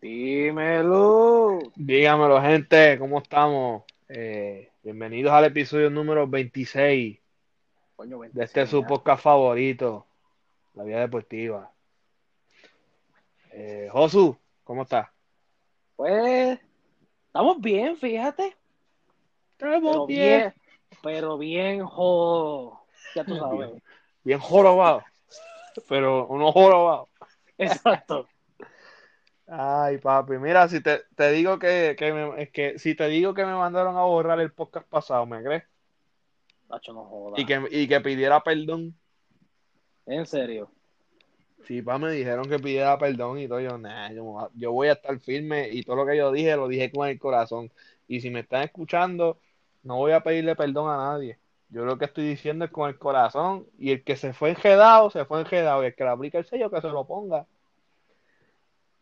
Dímelo. Dígamelo, gente, ¿cómo estamos? Eh, bienvenidos al episodio número 26 Coño, de este su podcast favorito, La Vida Deportiva. Eh, Josu, ¿cómo estás? Pues, estamos bien, fíjate. Estamos Pero bien. bien, pero bien, jo. Ya tú sabes. Bien jorobado, pero uno jorobado. Exacto. Ay, papi, mira, si te, te digo que, que me- es que si te digo que me mandaron a borrar el podcast pasado, ¿me crees? No. Y que, y que pidiera perdón. En serio. Sí, pa, me dijeron que pidiera perdón y todo. Yo, nah, yo, me voy a- yo voy a estar firme y todo lo que yo dije lo dije con el corazón. Y si me están escuchando, no voy a pedirle perdón a nadie. Yo lo que estoy diciendo es con el corazón. Y el que se fue enjedado, se fue enjedado. Y el que le aplica el sello, que se lo ponga.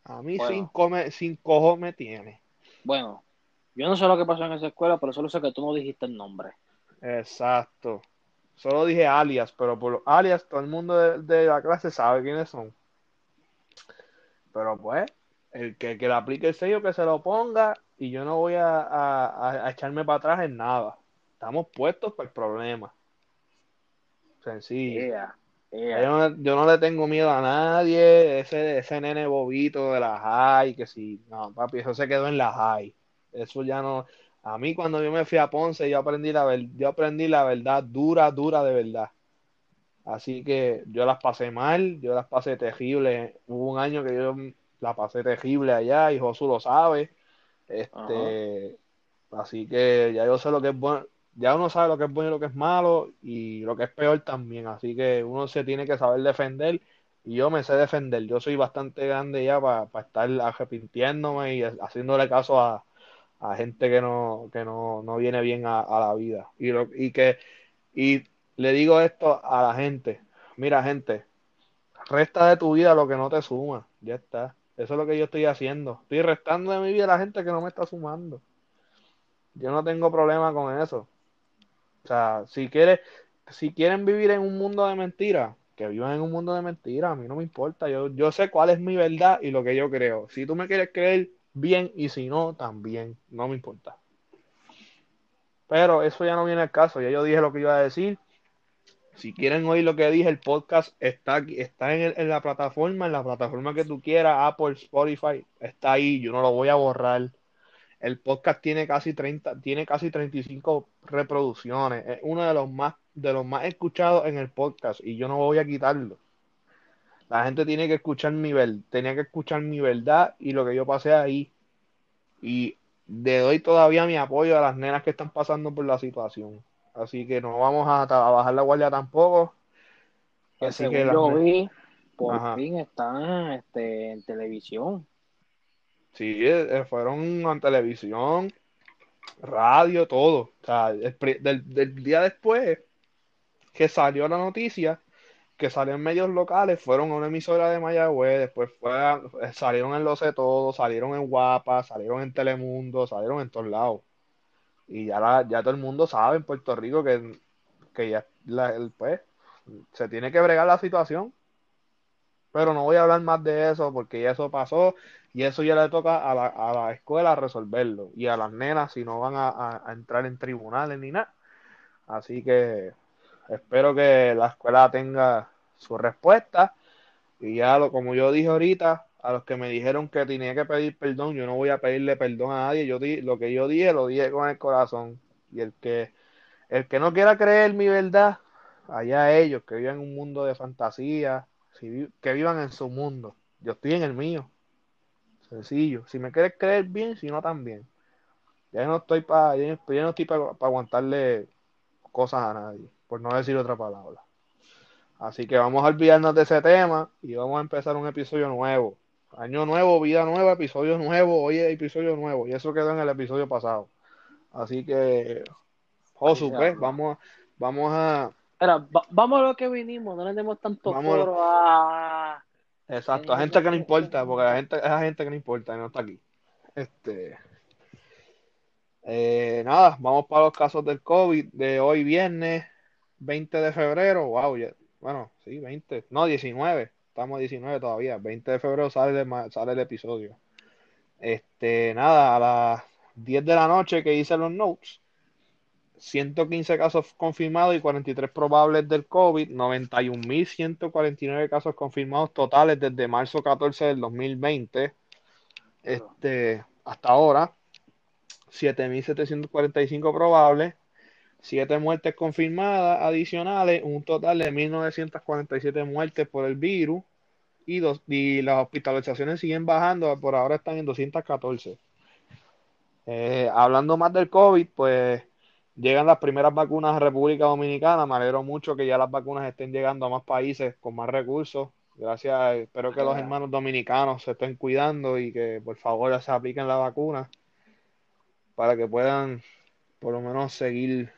A mí Bueno. cojo me tiene. Bueno, yo no sé lo que pasó en esa escuela, pero solo sé que tú no dijiste el nombre. Exacto. Solo dije alias, pero por los alias todo el mundo de, de la clase sabe quiénes son. Pero pues, el que, que le aplique el sello que se lo ponga y yo no voy a, a- a echarme para atrás en nada. Estamos puestos para el problema. Sencillo. Yeah, Yo yeah. no, yo no le tengo miedo a nadie, ese, ese nene bobito de la high, que si, no, papi, eso se quedó en la high. Eso ya no. A mí cuando yo me fui a Ponce, yo aprendí la ver- yo aprendí la verdad dura, dura de verdad. Así que yo las pasé mal, yo las pasé terrible. Hubo un año que yo la pasé terrible allá y Josu lo sabe. Este, así que ya yo sé lo que es bueno, ya uno sabe lo que es bueno y lo que es malo y lo que es peor también. Así que uno se tiene que saber defender y yo me sé defender. Yo soy bastante grande ya para estar arrepintiéndome y haciéndole caso a, a gente que no, que no, no viene bien a, a la vida. Y, lo, y que y le digo esto a la gente. Mira, gente, resta de tu vida lo que no te suma. Ya está. Eso es lo que yo estoy haciendo. Estoy restando de mi vida a la gente que no me está sumando. Yo no tengo problema con eso. Sea, si quieres, si quieren vivir en un mundo de mentiras, que vivan en un mundo de mentiras, a mí no me importa. Yo, yo sé cuál es mi verdad y lo que yo creo. Si tú me quieres creer, bien, y si no, también. No me importa. Pero eso ya no viene al caso. Ya yo dije lo que iba a decir. Si quieren oír lo que dije, el podcast está aquí, está en, el- en la plataforma, en la plataforma que tú quieras, Apple, Spotify, está ahí, yo no lo voy a borrar. El podcast tiene casi 30, tiene casi 35 reproducciones. Es uno de los más, de los más escuchados en el podcast y yo no voy a quitarlo. La gente tiene que escuchar mi verdad, tenía que escuchar mi verdad y lo que yo pasé ahí. Y le doy todavía mi apoyo a las nenas que están pasando por la situación. Así que no vamos a, a bajar la guardia tampoco. Así que yo vi, por Ajá. fin están este, en televisión. Sí, eh, fueron en televisión, radio, todo. O sea, el del, día después que salió la noticia, que salió en medios locales, fueron a una emisora de Mayagüez, después fue a- eh, salieron en Lo Sé Todo, salieron en Guapa, salieron en Telemundo, salieron en todos lados. Y ya, la- ya todo el mundo sabe en Puerto Rico que, que ya la- pues, se tiene que bregar la situación. Pero no voy a hablar más de eso porque ya eso pasó y eso ya le toca a la, a la escuela resolverlo y a las nenas si no van a, a- entrar en tribunales ni nada. Así que espero que la escuela tenga su respuesta y ya lo, como yo dije ahorita, a los que me dijeron que tenía que pedir perdón, yo no voy a pedirle perdón a nadie. Yo di, lo que yo dije lo dije con el corazón y el que el que no quiera creer mi verdad, allá ellos que viven en un mundo de fantasía, que vivan en su mundo. Yo estoy en el mío. Sencillo. Si me quieres creer bien, si no también. Ya no estoy para ya no- ya no estoy para aguantarle cosas a nadie, por no decir otra palabra. Así que vamos a olvidarnos de ese tema y vamos a empezar un episodio nuevo. Año nuevo, vida nueva, episodio nuevo, hoy es episodio nuevo y eso quedó en el episodio pasado. Así que, Josu, pues, vamos, vamos a, va- vamos a lo que vinimos, no le demos tanto foro a... exacto, a gente que no importa, porque la gente, es a gente que no importa, que no está aquí. Este, eh, nada, vamos para los casos del COVID de hoy viernes 20 de febrero. Wow, ya- bueno, sí, 20, no, 19, estamos a 19 todavía. 20 de febrero sale el, sale el episodio. Este, nada, a las 10 de la noche que hice los notes, 115 casos confirmados y 43 probables del COVID, 91.149 casos confirmados totales desde marzo 14 del 2020 este, hasta ahora, 7.745 probables, 7 muertes confirmadas adicionales, un total de 1.947 muertes por el virus y, dos, y las hospitalizaciones siguen bajando, por ahora están en 214. Eh, hablando más del COVID, pues llegan las primeras vacunas a República Dominicana. Me alegro mucho que ya las vacunas estén llegando a más países con más recursos. Gracias, espero que los hermanos dominicanos se estén cuidando y que por favor se apliquen la vacuna para que puedan por lo menos seguir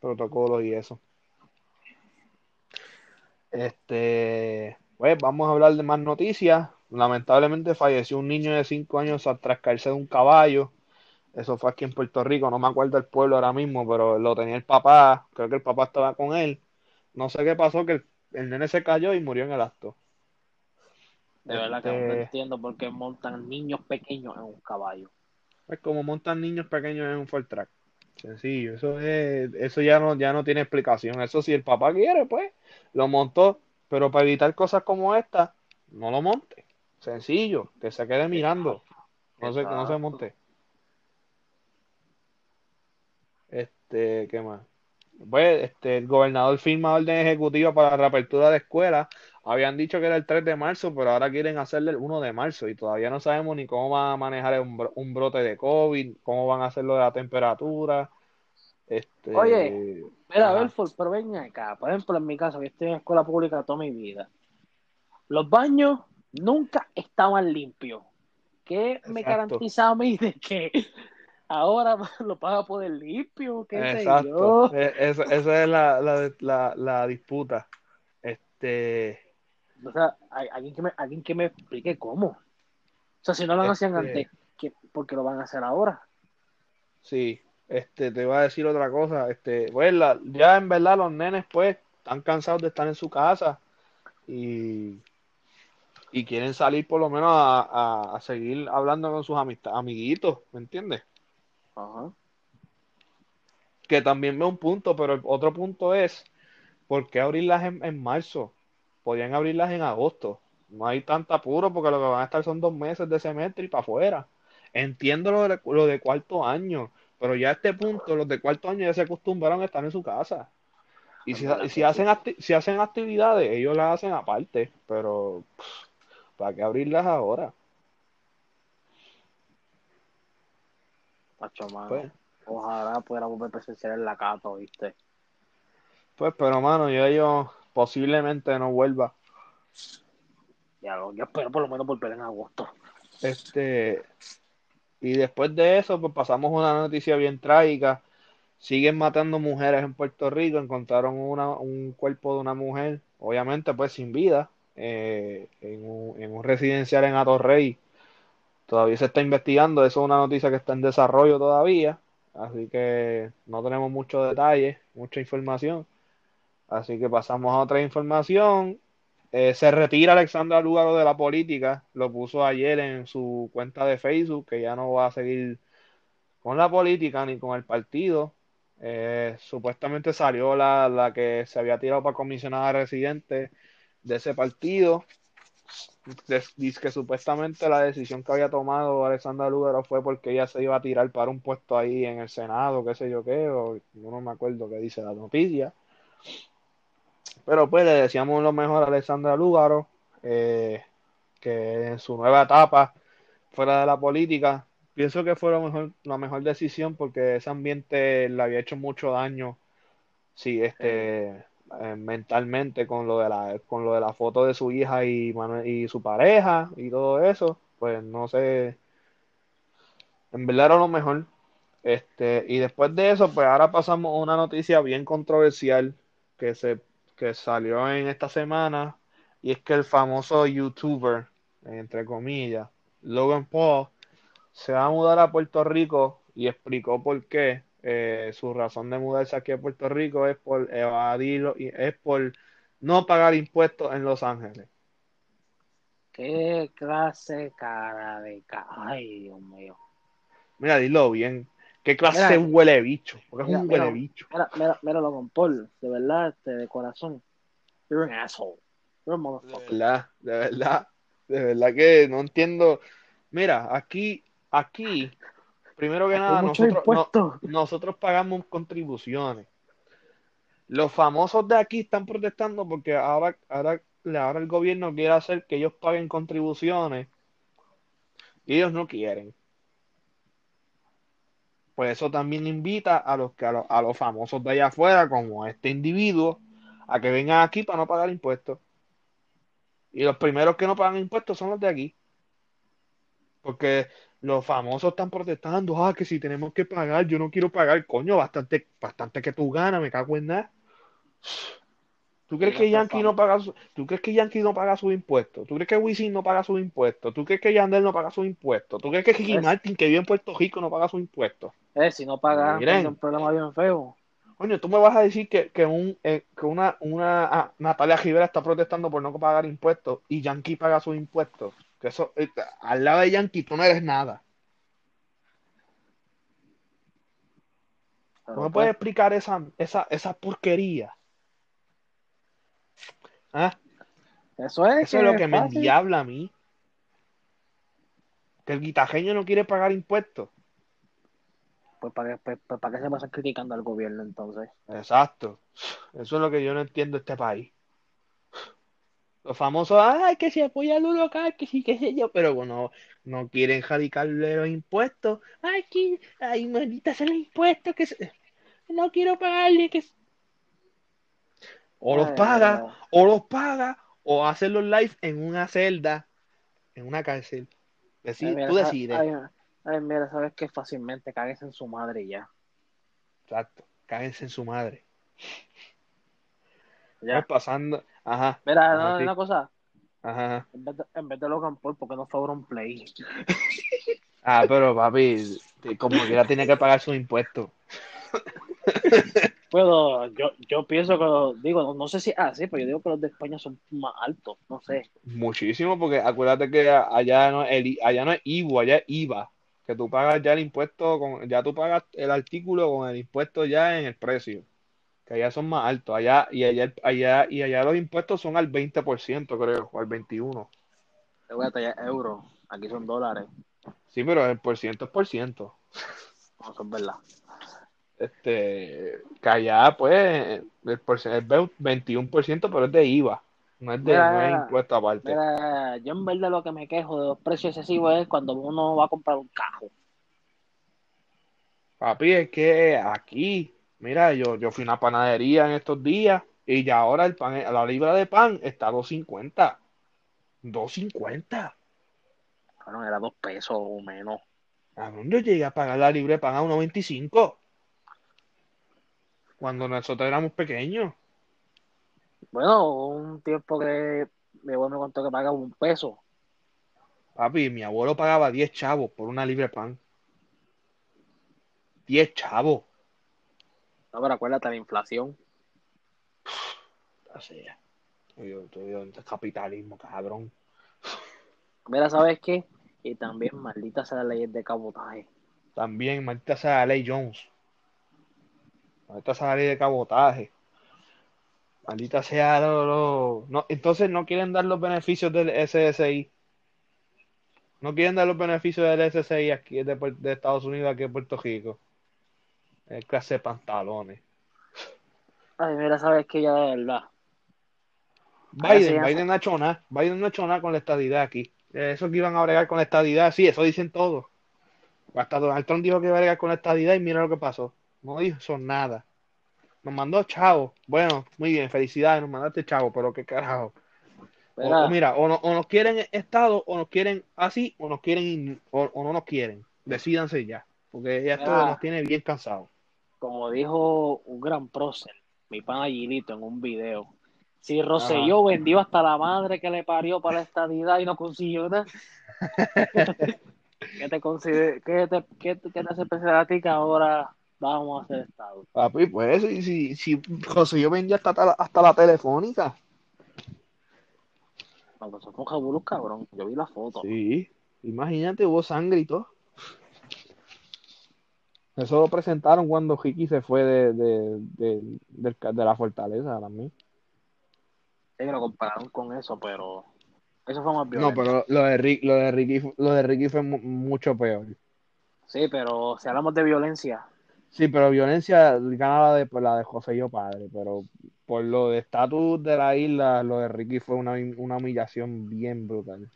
protocolos y eso. Este, pues vamos a hablar de más noticias. Lamentablemente falleció un niño de 5 años tras caerse de un caballo. Eso fue aquí en Puerto Rico, no me acuerdo el pueblo ahora mismo, pero lo tenía el papá, creo que el papá estaba con él. No sé qué pasó, que el, nene se cayó y murió en el acto. De verdad que no este, entiendo por qué montan niños pequeños en un caballo. Es como montan niños pequeños en un Ford Track. Sencillo, eso es, eso ya no, ya no tiene explicación. Eso si el papá quiere, pues, lo montó. Pero para evitar cosas como esta, no lo monte. Sencillo, que se quede mirando. No se, no se monte. Este, ¿qué más? Pues, este, el gobernador firma orden ejecutiva para la reapertura de escuelas. Habían dicho que era el 3 de marzo, pero ahora quieren hacerle el 1 de marzo y todavía no sabemos ni cómo van a manejar un, brote de COVID, cómo van a hacerlo de la temperatura. Este, Oye, espera, Belfort, pero ven acá. Por ejemplo, en mi caso, que estoy en escuela pública toda mi vida, los baños nunca estaban limpios. ¿Qué me garantiza a mí de que ahora lo paga a poder limpio? ¿Qué Exacto. Sé yo? E, esa, esa es la, la, la, la disputa. Este o sea, alguien que me, alguien que me explique cómo. O sea, si no lo hacían este antes, ¿qué, ¿por qué lo van a hacer ahora? Sí, este, te voy a decir otra cosa. Este, pues, ya en verdad los nenes, pues, están cansados de estar en su casa y, y quieren salir por lo menos a, a, seguir hablando con sus amiguitos, ¿me entiendes? Ajá. Que también ve un punto, pero el otro punto es, ¿por qué abrirlas en, en marzo? podían abrirlas en agosto. No hay tanta apuro porque lo que van a estar son dos meses de semestre y para afuera. Entiendo lo de, lo de cuarto año, pero ya a este punto los de cuarto año ya se acostumbraron a estar en su casa. Y si, si hacen, si hacen actividades, ellos las hacen aparte, pero ¿para qué abrirlas ahora? Pacho, pues. Ojalá pudiera volver presenciar en la casa, ¿viste? Pues, pero mano, yo, yo posiblemente no vuelva. Ya lo, yo espero por lo menos volver en agosto. Este, y después de eso, pues pasamos una noticia bien trágica. Siguen matando mujeres en Puerto Rico. Encontraron una, un cuerpo de una mujer, obviamente, pues sin vida, eh, en, un, en un residencial en Atorrey. Todavía se está investigando. Eso es una noticia que está en desarrollo todavía. Así que no tenemos muchos detalles, mucha información. Así que pasamos a otra información. Eh, se retira Alexandra Lugaro de la política. Lo puso ayer en su cuenta de Facebook, que ya no va a seguir con la política ni con el partido. Eh, supuestamente salió la, la, que se había tirado para comisionada residente de ese partido. Dice que supuestamente la decisión que había tomado Alexandra Lugaro fue porque ella se iba a tirar para un puesto ahí en el Senado, qué sé yo qué, o no me acuerdo qué dice la noticia. Pero pues le decíamos lo mejor a Alexandra Lúgaro, eh, que en su nueva etapa fuera de la política, pienso que fue lo mejor, la mejor decisión porque ese ambiente le había hecho mucho daño, sí, este, eh, mentalmente con lo de la, con lo de la foto de su hija y, y su pareja y todo eso, pues no sé, en verdad era lo mejor. Este, y después de eso, pues ahora pasamos a una noticia bien controversial que se que salió en esta semana y es que el famoso youtuber, entre comillas, Logan Paul, se va a mudar a Puerto Rico y explicó por qué. Eh, su razón de mudarse aquí a Puerto Rico es por evadir, es por no pagar impuestos en Los Ángeles. Qué clase cara de ca... Ay, Dios mío. Mira, dilo bien. ¿Qué clase huele bicho? Porque es un huele bicho. Mira, mira, míralo con Paul, de verdad, este, de corazón. You're an asshole. You're a motherfucker. De verdad, de verdad, de verdad que no entiendo. Mira, aquí, aquí, primero que nada, nosotros, nosotros pagamos contribuciones. Los famosos de aquí están protestando porque ahora, ahora, ahora el gobierno quiere hacer que ellos paguen contribuciones y ellos no quieren. Pues eso también invita a los, que, a los, famosos de allá afuera, como este individuo, a que vengan aquí para no pagar impuestos. Y los primeros que no pagan impuestos son los de aquí. Porque los famosos están protestando, ah, que si tenemos que pagar, yo no quiero pagar, coño, bastante, bastante que tú ganas, me cago en nada. ¿Tú crees que Yankee no paga su, ¿Tú crees que Yankee no paga sus impuestos? ¿Tú crees que Wisin no paga sus impuestos? ¿Tú crees que Yandel no paga sus impuestos? ¿Tú crees que Ricky Martin, que vive en Puerto Rico, no paga sus impuestos? Eh, si no paga, es un problema bien feo. Coño, tú me vas a decir que, que, un, eh, que una, una ah, Natalia Rivera está protestando por no pagar impuestos y Yankee paga sus impuestos. Que eso, eh, al lado de Yankee tú no eres nada. no me puedes explicar esa, esa, esa porquería. ¿Ah? Eso es, Eso es lo que me endiabla a mí. Que el guitajeño no quiere pagar impuestos. Pues para, pues, pues, ¿para qué se pasa criticando al gobierno entonces? Exacto. Eso es lo que yo no entiendo de este país. Los famosos, ay, que se apoya lo local, que sí, que sé yo, pero bueno, no quieren radicarle los impuestos. Ay, que, ay, maldita sea los impuestos, que no quiero pagarle, que o los paga, o los paga, o hace los live en una celda, en una cárcel. Tú decides. Ay, mira, sabes que fácilmente cagues en su madre ya. Exacto, cáguense en su madre. Ya. pasando. Ajá. Mira, no, una cosa. Ajá. En vez de, en vez de Logan Paul, ¿por qué no fue un play? ah, pero papi, como quiera tiene que pagar sus impuestos. Bueno, yo, yo pienso que, digo, no, sé si así, pero yo digo que los de España son más altos, no sé. Muchísimo, porque acuérdate que allá no, el, allá no es IVA, allá es IVA, que tú pagas ya el impuesto, con, ya tú pagas el artículo con el impuesto ya en el precio, que allá son más altos, allá y allá, allá y allá los impuestos son al 20%, creo, o al 21%. Fíjate, ya euros, aquí son dólares. Sí, pero el por ciento es por ciento. No, eso es verdad este, que allá, pues, el, por, es 21%, pero es de IVA, no es de impuesto aparte. yo en verdad lo que me quejo de los precios excesivos es cuando uno va a comprar un cajo. Papi, es que aquí, mira, yo, yo fui a una panadería en estos días y ya ahora el pan, la libra de pan está a 2.50. 2.50. Bueno, era dos pesos o menos. ¿A dónde llegué a pagar la libra de pan a 1.25? cuando nosotros éramos pequeños. Bueno, un tiempo que mi abuelo me contó que pagaba un peso. Papi, mi abuelo pagaba 10 chavos por una libre pan. 10 chavos. No, pero acuérdate la inflación. Así es. Yo, capitalismo, cabrón. Mira, ¿sabes qué? Y también maldita sea la ley de cabotaje. También maldita sea la ley Jones. Maldita sea la ley de cabotaje. Maldita sea lo, no, entonces no quieren dar los beneficios del SSI. No quieren dar los beneficios del SSI aquí de, de Estados Unidos aquí en Puerto Rico. Es clase de pantalones. Ay, mira, sabes que ya de verdad. Biden, Biden no ha hecho nada. Biden no ha hecho nada con la estadidad aquí. Eso que iban a bregar con la estadidad, sí, eso dicen todos. Hasta Donald Trump dijo que iba a bregar con la estadidad y mira lo que pasó. No dijo nada. Nos mandó chavo. Bueno, muy bien, felicidades, nos mandaste chavo, pero qué carajo. O, mira, o, nos quieren Estado, o nos quieren así, o nos quieren, o, no nos quieren. Decídanse ya, porque ya esto nos tiene bien cansados. Como dijo un gran prócer, mi pan Aguilito en un video, si Roselló vendió hasta la madre que le parió para la estadidad y no consiguió nada. ¿Qué te, consider qué te, qué, qué te hace pensar a ti que ahora vamos a hacer Estado. Papi, pues si, si, si yo vendía hasta, hasta la telefónica. Cuando se fue un cabrón. Yo vi la foto. Sí, imagínate, hubo sangre y todo. Eso lo presentaron cuando Hiki se fue de, de, de, de la fortaleza también. Sí, lo compararon con eso, pero eso fue más violento. No, pero lo de, Ricky, lo de Ricky, lo de Ricky fue mucho peor. Sí, pero si hablamos de violencia. Sí, pero violencia gana la de, la de José y yo padre, pero por lo de estatus de la isla, lo de Ricky fue una, una humillación bien brutal.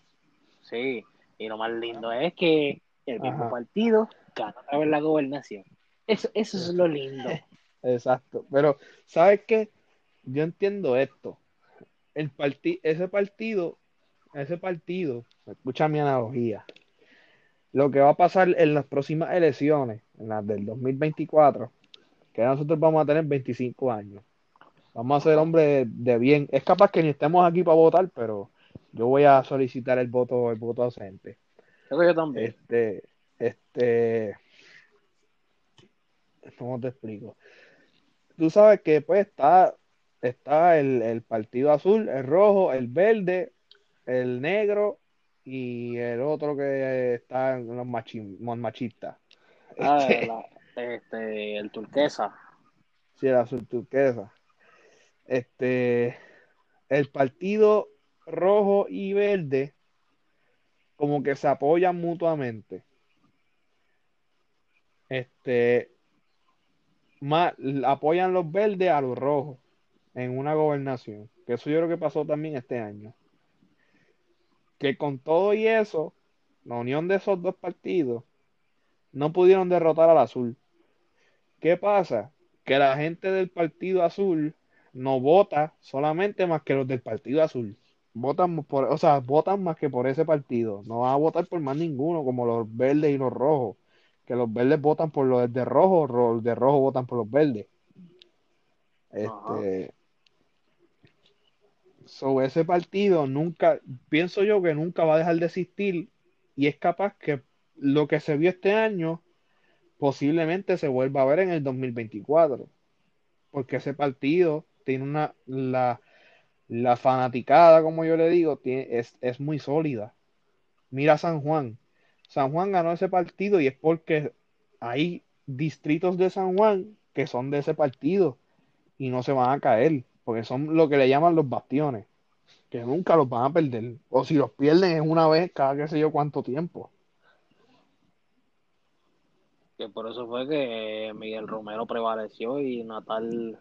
Sí, y lo más lindo es que el mismo partido ganó a ver la gobernación. Eso, eso es lo lindo. Exacto, pero ¿sabes qué? Yo entiendo esto. El ese partido, ese partido, escucha mi analogía, lo que va a pasar en las próximas elecciones, en las del 2024, que nosotros vamos a tener 25 años. Vamos a ser hombres de, bien. Es capaz que ni estemos aquí para votar, pero yo voy a solicitar el voto, el voto ausente. Yo también. Este, este, ¿cómo te explico? Tú sabes que pues está, está el, el partido azul, el rojo, el verde, el negro y el otro que está en los machistas. Ah, este, este, el turquesa. Sí, el azul turquesa. Este, el partido rojo y verde como que se apoyan mutuamente. Este, más, apoyan los verdes a los rojos en una gobernación. Que eso yo creo que pasó también este año que con todo y eso, la unión de esos dos partidos no pudieron derrotar al azul. ¿Qué pasa? Que la gente del partido azul no vota solamente más que los del partido azul. Votan por, o sea, votan más que por ese partido. No van a votar por más ninguno, como los verdes y los rojos. Que los verdes votan por los de rojo, los de rojo votan por los verdes. Este, sobre ese partido nunca, pienso yo que nunca va a dejar de existir y es capaz que lo que se vio este año posiblemente se vuelva a ver en el 2024 porque ese partido tiene una la, la fanaticada como yo le digo tiene, es, es muy sólida. Mira San Juan San Juan ganó ese partido y es porque hay distritos de San Juan que son de ese partido y no se van a caer porque son lo que le llaman los bastiones, que nunca los van a perder, o si los pierden es una vez cada qué sé yo cuánto tiempo. Que por eso fue que Miguel Romero prevaleció y Natal.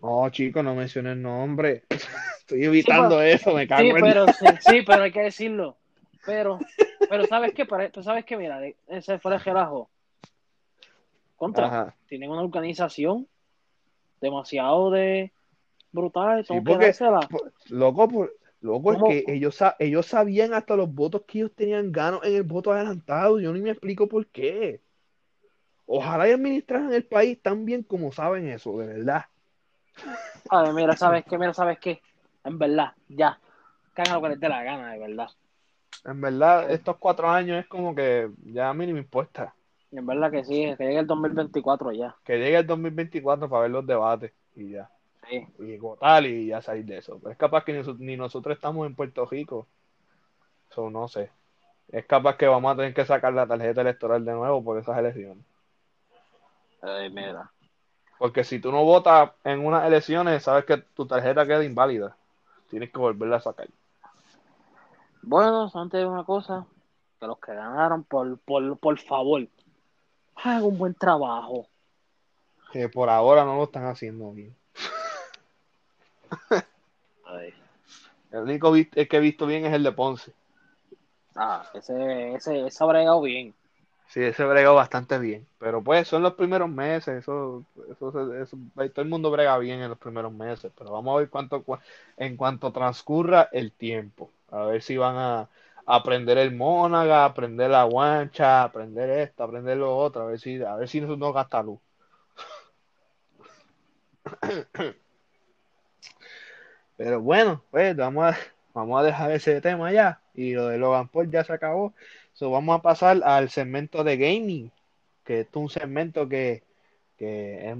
No, chicos, no mencioné el nombre. Estoy evitando eso, me cago sí, pero, sí, pero hay que decirlo. Pero, pero ¿sabes qué? Pero, ¿sabes qué? Mira, ese fue el relajo. Contra, tienen una organización demasiado de brutal. Sí, porque, loco, por, loco es que ellos, ellos sabían hasta los votos que ellos tenían ganos en el voto adelantado. Yo ni me explico por qué. Ojalá y administraran el país tan bien como saben eso, de verdad. A ver, mira, ¿sabes qué? Mira, ¿sabes qué? En verdad, ya. Cagan lo que les dé la gana, de verdad. En verdad, estos cuatro años es como que ya a mí ni me importa. En verdad que sí, que llegue el 2024 ya. Que llegue el 2024 para ver los debates y ya y votar y ya salir de eso. Pero es capaz que ni, nosotros estamos en Puerto Rico. Eso no sé. Es capaz que vamos a tener que sacar la tarjeta electoral de nuevo por esas elecciones. Ay, mira. Porque si tú no votas en unas elecciones, sabes que tu tarjeta queda inválida. Tienes que volverla a sacar. Bueno, antes de una cosa, que los que ganaron, por, por, por favor, hagan un buen trabajo. Que por ahora no lo están haciendo bien. El único que he visto bien es el de Ponce. Ah, ese, ese, ese ha bregado bien. Sí, ese bregado bastante bien. Pero pues son los primeros meses. Eso, eso, eso, todo el mundo brega bien en los primeros meses. Pero vamos a ver cuánto, en cuanto transcurra el tiempo. A ver si van a, aprender el Mónaga, aprender la guancha, aprender esto, aprender lo otro. A ver si, a ver si no, no gasta luz. Pero bueno, pues vamos a, vamos a dejar ese tema ya. Y lo de Logan Paul ya se acabó. So, vamos a pasar al segmento de gaming, que es un segmento que, que es,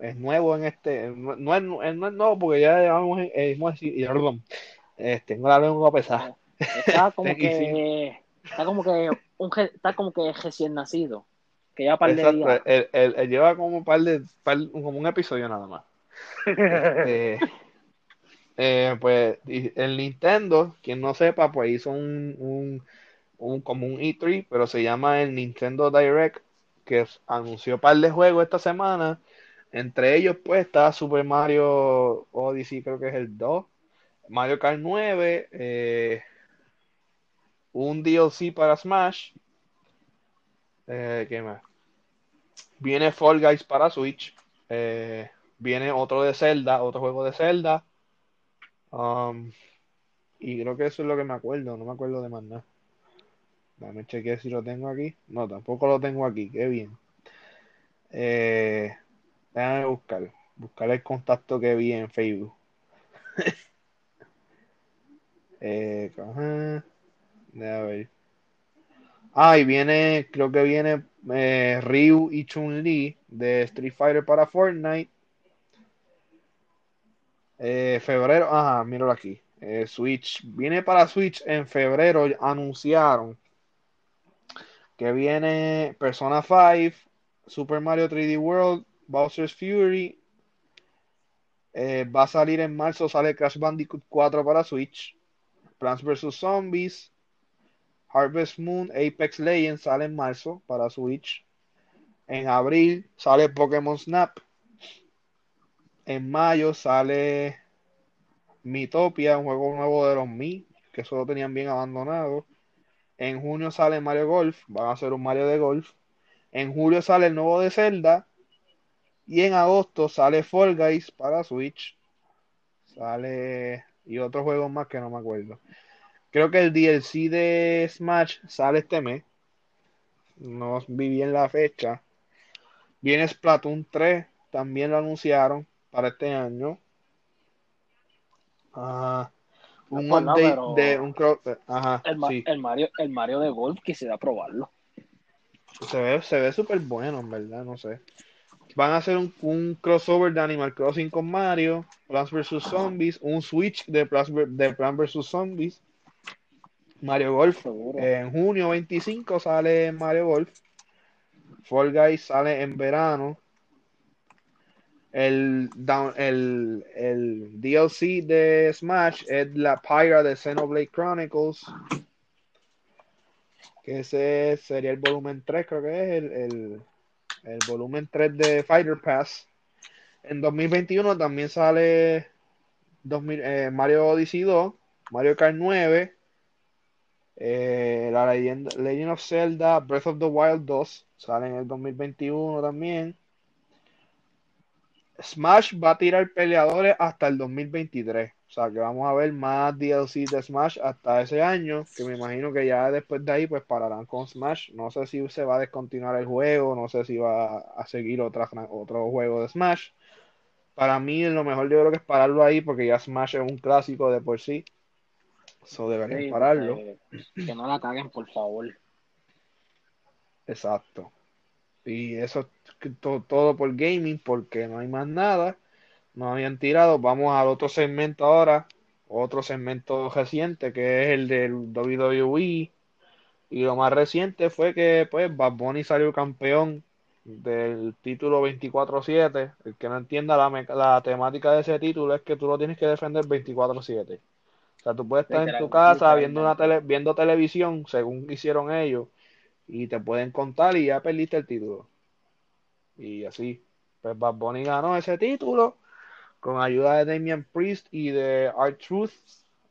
es, nuevo en este. No es, no es nuevo porque ya llevamos, eh, Eh, tengo la lengua pesada. Está como que. Está como que. Un, está como que recién nacido. Que lleva par de días. Él, lleva como un par de. como un episodio nada más. Este, eh, pues el Nintendo, quien no sepa, pues hizo un, un, un como un E3, pero se llama el Nintendo Direct, que anunció un par de juegos esta semana. Entre ellos, pues, está Super Mario Odyssey, creo que es el 2, Mario Kart 9, eh, un DLC para Smash. Eh, ¿Qué más? Viene Fall Guys para Switch. Eh, viene otro de Zelda, otro juego de Zelda. Um, y creo que eso es lo que me acuerdo, no me acuerdo de más nada. Dame chequear si lo tengo aquí. No, tampoco lo tengo aquí, qué bien. Eh, déjame buscar, buscar el contacto que vi en Facebook. eh, Déjame ver. Ah, y viene, creo que viene eh, Ryu y Chun-Li de Street Fighter para Fortnite. Eh, febrero, ajá, míralo aquí. Eh, Switch, viene para Switch en febrero, anunciaron que viene Persona 5, Super Mario 3D World, Bowser's Fury. Va a salir en marzo, sale Crash Bandicoot 4 para Switch. Plants vs. Zombies. Harvest Moon, Apex Legends sale en marzo para Switch. En abril sale Pokémon Snap. En mayo sale Mitopia, un juego nuevo de los Mi, que solo tenían bien abandonado. En junio sale Mario Golf, van a ser un Mario de Golf. En julio sale el nuevo de Zelda. Y en agosto sale Fall Guys para Switch. Sale. Y otros juegos más que no me acuerdo. Creo que el DLC de Smash sale este mes. No vi bien la fecha. Viene Splatoon 3, también lo anunciaron para este año. Ah, un update de un Ajá, el, el, Mario, el Mario de Golf quisiera probarlo. Se ve, se ve súper bueno, en verdad, no sé. Van a hacer un, un, crossover de Animal Crossing con Mario, Plants vs. Zombies, un Switch de Plants, de Plants vs. Zombies, Mario Golf. En junio 25 sale Mario Golf. Fall Guys sale en verano. El, el, el DLC de Smash es la Pyra de Xenoblade Chronicles. Que ese sería el volumen 3, creo que es el, el, volumen 3 de Fighter Pass. En 2021 también sale eh, Mario Odyssey 2, Mario Kart 9, eh, la leyenda, Legend of Zelda, Breath of the Wild 2 sale en el 2021 también. Smash va a tirar peleadores hasta el 2023. O sea que vamos a ver más DLC de Smash hasta ese año. Que me imagino que ya después de ahí pues pararán con Smash. No sé si se va a descontinuar el juego. No sé si va a seguir otra, otro juego de Smash. Para mí lo mejor yo creo que es pararlo ahí porque ya Smash es un clásico de por sí. Eso deberían pararlo. que no la caguen, por favor. Exacto. Y eso todo, todo por gaming, porque no hay más nada. No habían tirado. Vamos al otro segmento ahora. Otro segmento reciente, que es el del WWE. Y lo más reciente fue que, pues, Bad Bunny salió campeón del título 24-7. El que no entienda la, la temática de ese título es que tú lo tienes que defender 24-7. O sea, tú puedes estar en tu casa viendo una tele, viendo televisión, según hicieron ellos, y te pueden contar y ya perdiste el título. Y así, pues Bad Bunny ganó ese título con ayuda de Damian Priest y de Art Truth.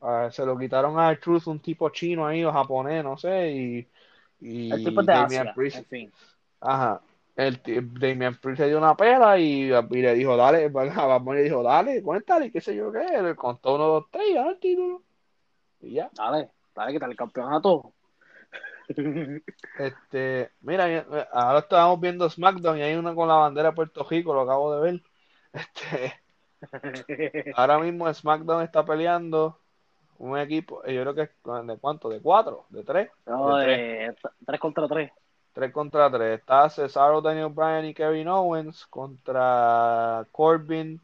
Ah, se lo quitaron a Art Truth, un tipo chino ahí o japonés, no sé, y, y el tipo de Damian Priest. En fin. Ajá. El, Damian Priest le dio una pela y, le dijo, dale, Bad Bunny le dijo, dale, cuéntale, qué sé yo qué, le contó uno, dos, tres y ganó el título. Y ya. Dale, dale, que tal el campeonato. Este, mira, ahora estábamos viendo SmackDown y hay uno con la bandera de Puerto Rico, lo acabo de ver. Este, ahora mismo SmackDown está peleando un equipo, yo creo que es de cuánto, de cuatro, de tres. No, de, tres. contra tres. Tres contra tres. Está Cesaro, Daniel Bryan y Kevin Owens contra Corbin,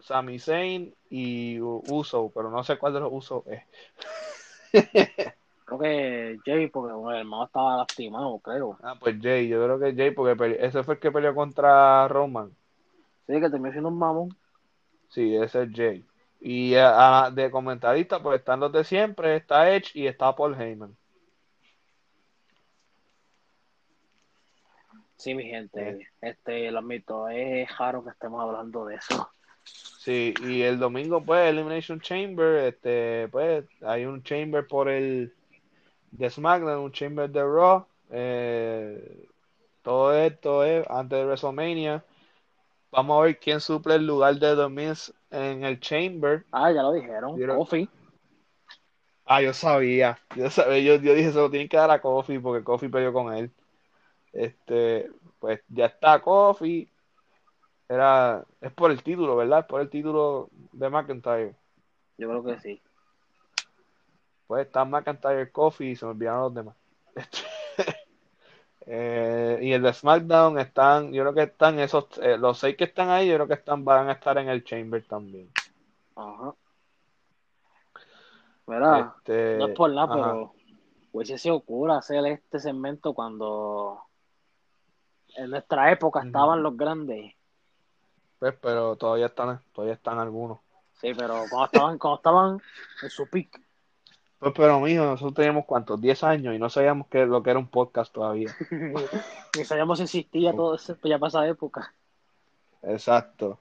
Sami Zayn y Uso, pero no sé cuál de los Usos es. creo que Jay, porque el hermano estaba lastimado, creo. Ah, pues Jay, yo creo que Jay, porque ese fue el que peleó contra Roman. Sí, que terminó siendo un mamón. Sí, ese es Jay. Y de comentarista, pues están los de siempre, está Edge y está Paul Heyman. Sí, mi gente, este, lo admito, es raro que estemos hablando de eso. Sí, y el domingo, pues, Elimination Chamber, este, pues, hay un Chamber por el de SmackDown, un Chamber de Raw, eh, todo esto es antes de WrestleMania. Vamos a ver quién suple el lugar de The Miz en el Chamber. Ah, ya lo dijeron, Kofi. Ah, yo sabía, yo sabía, yo, yo dije, se lo tienen que dar a Kofi porque Kofi peleó con él. Este, pues ya está Kofi. Era, es por el título, ¿verdad? Por el título de McIntyre. Yo creo que sí. Pues está McIntyre Kofi y se me olvidaron los demás. Eh, y el de SmackDown están, yo creo que están esos, eh, los seis que están ahí, yo creo que están, van a estar en el Chamber también. Ajá. Mira, este, no es por nada, pero pues se ocurre hacer este segmento cuando en nuestra época estaban los grandes. Pues, pero todavía están, todavía están algunos. Sí, pero cuando estaban, cuando estaban en su pick. Pues, pero mijo, nosotros teníamos cuántos, 10 años y no sabíamos que, lo que era un podcast todavía. Ni sabíamos si existía todo eso, pues ya pasa época. Exacto.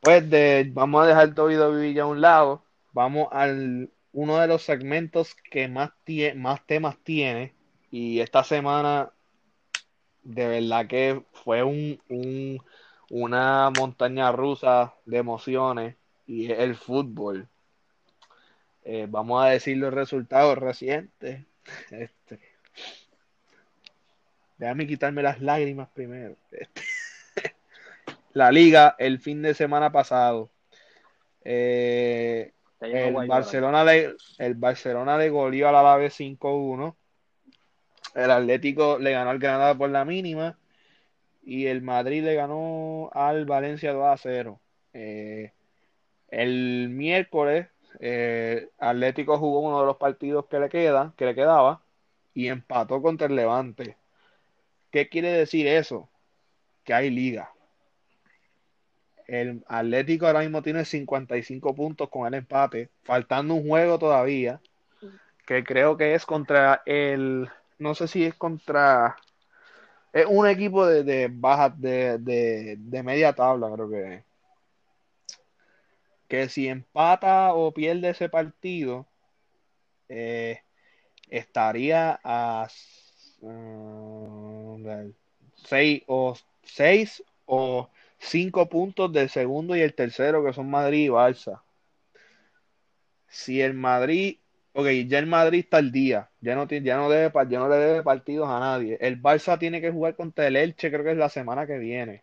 Pues de, vamos a dejar todo WWE ya a un lado. Vamos al uno de los segmentos que más, tie, más temas tiene. Y esta semana de verdad que fue un, un, una montaña rusa de emociones y el fútbol. Eh, vamos a decir los resultados recientes. Este, déjame quitarme las lágrimas primero. Este, la liga el fin de semana pasado. Eh, el, Barcelona le, el Barcelona le goleó al Alavés 5-1 el Atlético le ganó al Granada por la mínima y el Madrid le ganó al Valencia 2 a 0. Eh, el miércoles, eh, Atlético jugó uno de los partidos que le queda, que le quedaba, y empató contra el Levante. ¿Qué quiere decir eso? Que hay liga. El Atlético ahora mismo tiene 55 puntos con el empate, faltando un juego todavía, que creo que es contra el no sé si es contra. Es un equipo de, de baja, de, de, media tabla, creo que. Que si empata o pierde ese partido, eh, estaría a 6 mm, o 6 o 5 puntos del segundo y el tercero, que son Madrid y Barça. Si el Madrid ok, ya el Madrid está al día, ya no, ya no, debe, ya no le debe partidos a nadie. El Barça tiene que jugar contra el Elche, creo que es la semana que viene.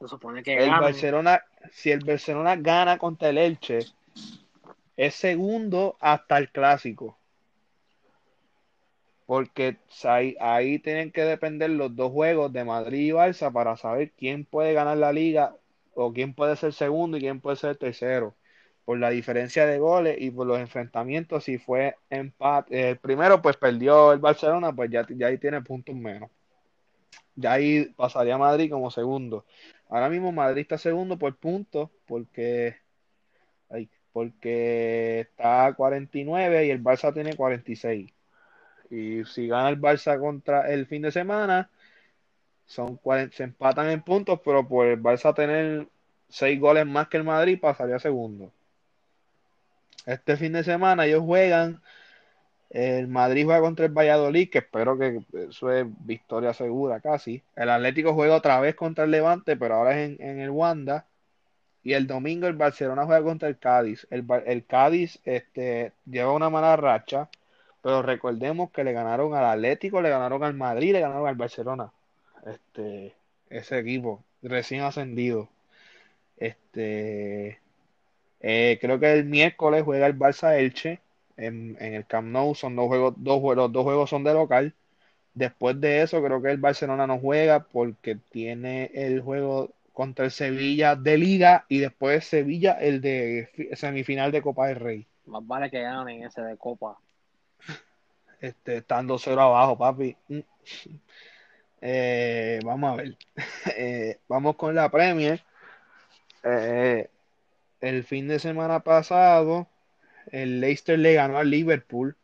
Se supone que el Barcelona, si el Barcelona gana contra el Elche, es segundo hasta el clásico. Porque ahí, ahí tienen que depender los dos juegos de Madrid y Barça para saber quién puede ganar la liga o quién puede ser segundo y quién puede ser tercero por la diferencia de goles y por los enfrentamientos, si fue empate, el primero pues perdió el Barcelona, pues ya, ya ahí tiene puntos menos. Ya ahí pasaría Madrid como segundo. Ahora mismo Madrid está segundo por puntos porque, porque está a 49 y el Barça tiene 46. Y si gana el Barça contra el fin de semana, son se empatan en puntos, pero por el Barça tener 6 goles más que el Madrid, pasaría segundo. Este fin de semana ellos juegan. El Madrid juega contra el Valladolid, que espero que eso es victoria segura casi. El Atlético juega otra vez contra el Levante, pero ahora es en, el Wanda. Y el domingo el Barcelona juega contra el Cádiz. El, Cádiz este, lleva una mala racha, pero recordemos que le ganaron al Atlético, le ganaron al Madrid, le ganaron al Barcelona. Este, ese equipo recién ascendido. Este, eh, creo que el miércoles juega el Barça Elche en, el Camp Nou. Son dos juegos, dos, los dos juegos son de local. Después de eso, creo que el Barcelona no juega porque tiene el juego contra el Sevilla de Liga y después Sevilla el de semifinal de Copa del Rey. Más vale que ganen ese de Copa. Este, estando cero abajo, papi. Mm. Eh, vamos a ver. Eh, vamos con la Premier. Eh, el fin de semana pasado, el Leicester le ganó al Liverpool.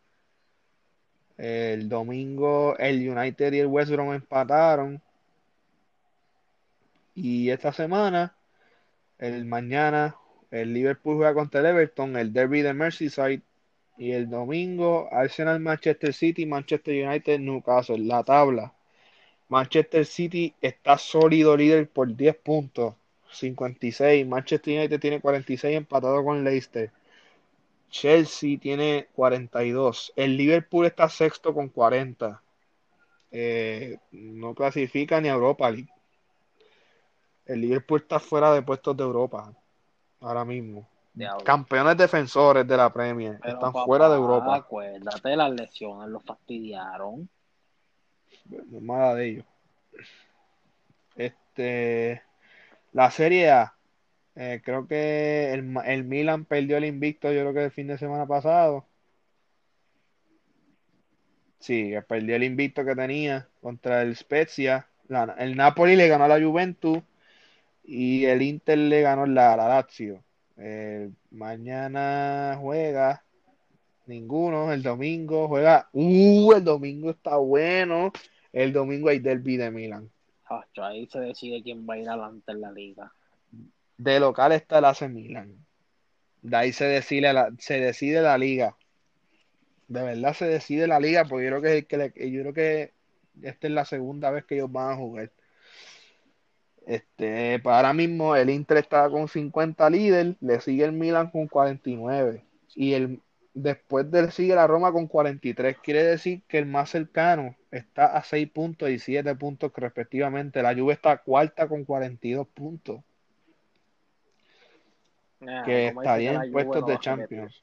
El domingo, el United y el West Brom empataron. Y esta semana, el mañana, el Liverpool juega contra el Everton, el Derby de Merseyside. Y el domingo, Arsenal, Manchester City, Manchester United, Newcastle. La tabla. Manchester City está sólido líder por 10 puntos, 56. Manchester United tiene 46 empatado con Leicester. Chelsea tiene 42. El Liverpool está sexto con 40. Eh, no clasifica ni a Europa League. El Liverpool está fuera de puestos de Europa ahora mismo. Campeones defensores de la Premier están fuera de Europa. Acuérdate, las lesiones los fastidiaron. No mala de ellos. Este, la Serie A. Eh, creo que el, el, Milan perdió el invicto, yo creo que el fin de semana pasado. Sí, perdió el invicto que tenía contra el Spezia. el Napoli le ganó a la Juventus y el Inter le ganó la, la Lazio. mañana juega ninguno. El domingo juega. Uh, el domingo está bueno. El domingo hay derby de Milan. ahí se decide quién va a ir adelante en la liga. De local está el AC Milan. De ahí se decide la, se decide la liga. De verdad se decide la liga, porque yo creo que, yo creo que esta es la segunda vez que ellos van a jugar. Este, para ahora mismo el Inter está con 50 líder, le sigue el Milan con 49 y el después del sigue la Roma con 43. Quiere decir que el más cercano está a 6 puntos y 7 puntos respectivamente. La Juve está cuarta con 42 puntos. Que estaría en puestos de Champions.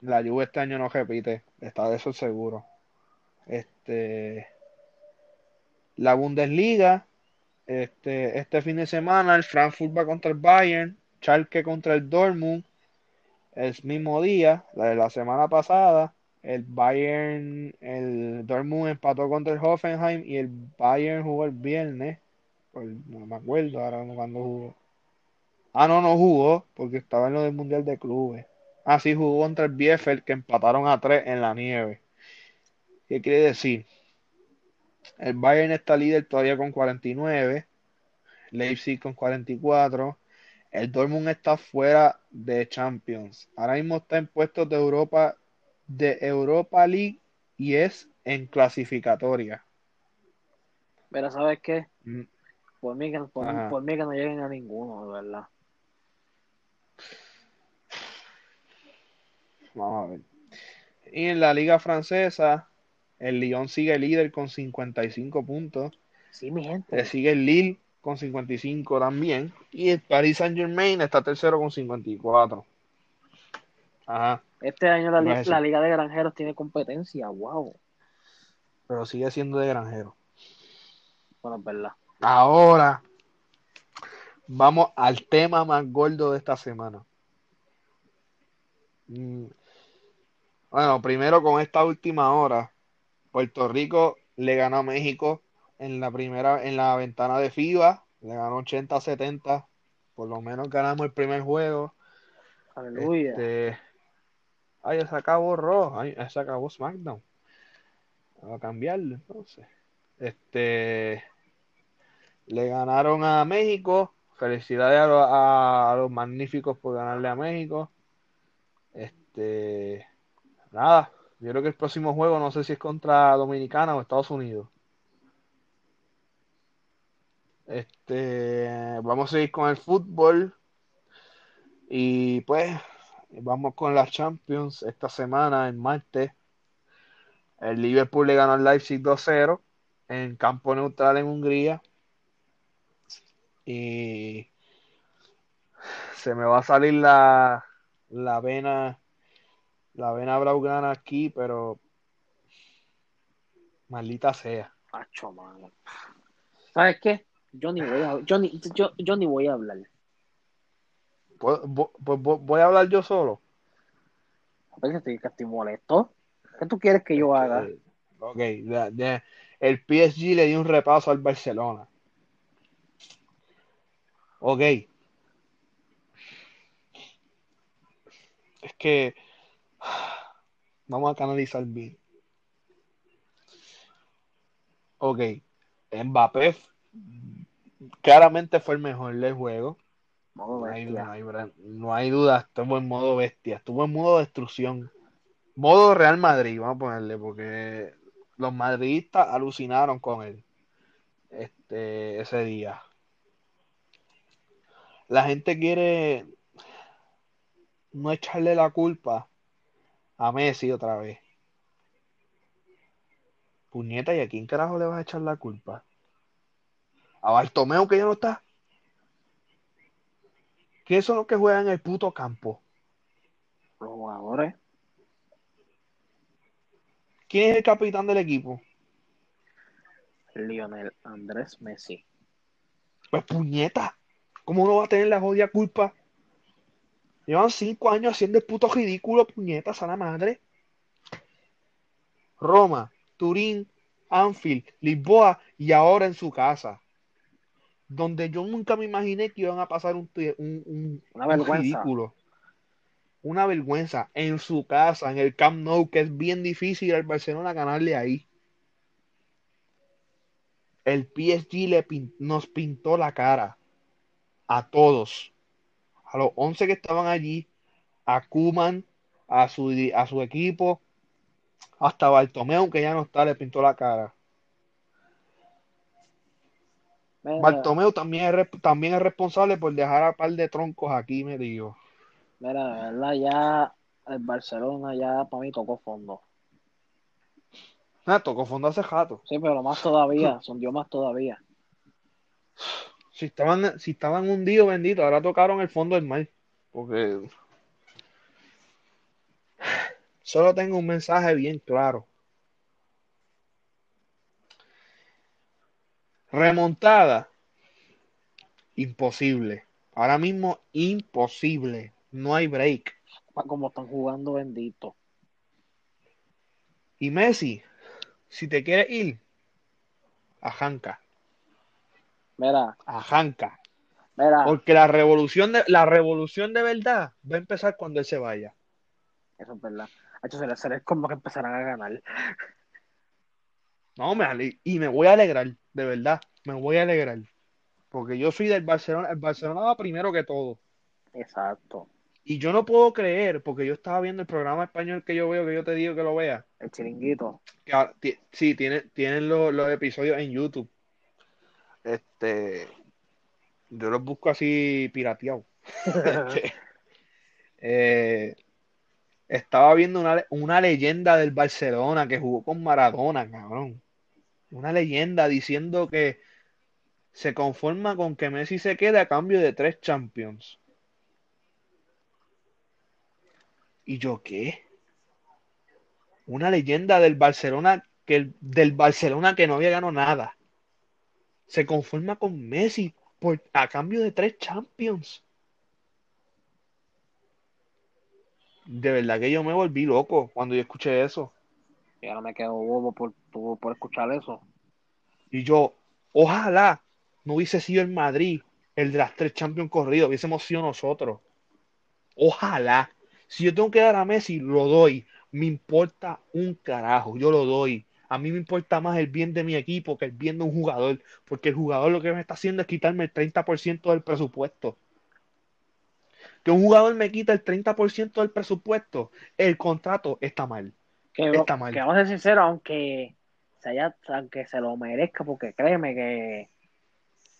La Juve este año no repite, está de eso seguro. Este la Bundesliga este, este fin de semana el Frankfurt va contra el Bayern, Schalke contra el Dortmund, el mismo día, la de la semana pasada, el Bayern, el Dortmund empató contra el Hoffenheim y el Bayern jugó el viernes, no me acuerdo ahora cuando jugó. Ah, no, no jugó, porque estaba en lo del Mundial de Clubes. Ah, sí, jugó contra el Bielefeld, que empataron a tres en la nieve. ¿Qué quiere decir? El Bayern está líder todavía con 49. Leipzig con 44. El Dortmund está fuera de Champions. Ahora mismo está en puestos de Europa, de Europa League y es en clasificatoria. Pero ¿sabes qué? Mm. Por, mí que, por mí que no lleguen a ninguno, de verdad. Vamos a ver. Y en la liga francesa, el Lyon sigue líder con 55 puntos. Sí, mi gente. Le sigue el Lille con 55 también. Y el Paris Saint Germain está tercero con 54. Ajá. Este año la, la Liga de Granjeros tiene competencia, wow. Pero sigue siendo de granjero. Bueno, es verdad. Ahora, vamos al tema más gordo de esta semana. Mm. Bueno, primero con esta última hora, Puerto Rico le ganó a México en la primera, en la ventana de FIBA, le ganó 80-70, por lo menos ganamos el primer juego. Aleluya. Este... Ay, se acabó Raw, ay, se acabó SmackDown. Va a cambiarlo entonces. Este le ganaron a México. Felicidades a, a, los magníficos por ganarle a México. Este nada, yo creo que el próximo juego no sé si es contra Dominicana o Estados Unidos. Este, vamos a seguir con el fútbol. Y pues, vamos con las Champions esta semana, en martes. El Liverpool le ganó al Leipzig 2-0 en campo neutral en Hungría. Y se me va a salir la, la vena la vena blaugrana aquí, pero maldita sea. Pacho, mano. ¿Sabes qué? Yo ni voy a, yo ni, yo, yo ni voy a hablar. Pues, pues voy a hablar yo solo. Porque estoy, estoy molesto. ¿Qué tú quieres que yo haga? Ok, el PSG le dio un repaso al Barcelona. Ok. Es que vamos a canalizar bien. Ok. Mbappé claramente fue el mejor del juego. No hay, no, hay, duda, estuvo en modo bestia, estuvo en modo destrucción. Modo Real Madrid, vamos a ponerle, porque los madridistas alucinaron con él este, ese día. La gente quiere no echarle la culpa a Messi otra vez. Puñeta, ¿y a quién carajo le vas a echar la culpa? ¿A Bartomeu que ya no está? ¿Quiénes son los que juegan en el puto campo? Los jugadores. ¿Quién es el capitán del equipo? Lionel Andrés Messi. Pues puñeta, ¿cómo no va a tener la jodida culpa? Llevan cinco años haciendo el puto ridículo, puñetas a la madre. Roma, Turín, Anfield, Lisboa y ahora en su casa. Donde yo nunca me imaginé que iban a pasar un, un, ridículo. Una vergüenza en su casa, en el Camp Nou, que es bien difícil al Barcelona ganarle ahí. El PSG le nos pintó la cara a todos a los 11 que estaban allí, a Kuman, a su, a su equipo, hasta Bartomeu, que ya no está, le pintó la cara. Bartomeu también es, también es responsable por dejar a par de troncos aquí, me digo. Mira, verdad, ya el Barcelona ya para mí tocó fondo. Ah, tocó fondo hace jato. Sí, pero más todavía, son dio más todavía. Si estaban, si estaban hundidos, bendito, ahora tocaron el fondo del mar. Porque solo tengo un mensaje bien claro. Remontada. Imposible. Ahora mismo imposible. No hay break. Como están jugando bendito. Y Messi, si te quieres ir, a Janka. Mira. A Hanka. Mira. Porque la revolución de, la revolución de verdad va a empezar cuando él se vaya. Eso es verdad. Hecho, se como que empezarán a ganar. No, me y me voy a alegrar, de verdad. Me voy a alegrar. Porque yo soy del Barcelona. El Barcelona va primero que todo. Exacto. Y yo no puedo creer, porque yo estaba viendo el programa español que yo veo, que yo te digo que lo vea. El chiringuito. Que, sí, tienen, tienen los episodios en YouTube. Este, yo los busco así pirateados. Este, eh, estaba viendo una, una, leyenda del Barcelona que jugó con Maradona, cabrón. Una leyenda diciendo que se conforma con que Messi se quede a cambio de tres Champions. ¿Y yo qué? Una leyenda del Barcelona que del Barcelona que no había ganado nada se conforma con Messi por, a cambio de tres Champions. De verdad que yo me volví loco cuando yo escuché eso. Y ahora me quedo bobo por, por, escuchar eso. Y yo, ojalá no hubiese sido el Madrid el de las tres Champions corridos, hubiésemos sido nosotros. Ojalá. Si yo tengo que dar a Messi, lo doy. Me importa un carajo, yo lo doy. A mí me importa más el bien de mi equipo que el bien de un jugador, porque el jugador lo que me está haciendo es quitarme el 30% del presupuesto. Que un jugador me quita el 30% del presupuesto, el contrato está mal. Que, está mal. Que vamos a ser sinceros, aunque se, haya, aunque se lo merezca, porque créeme que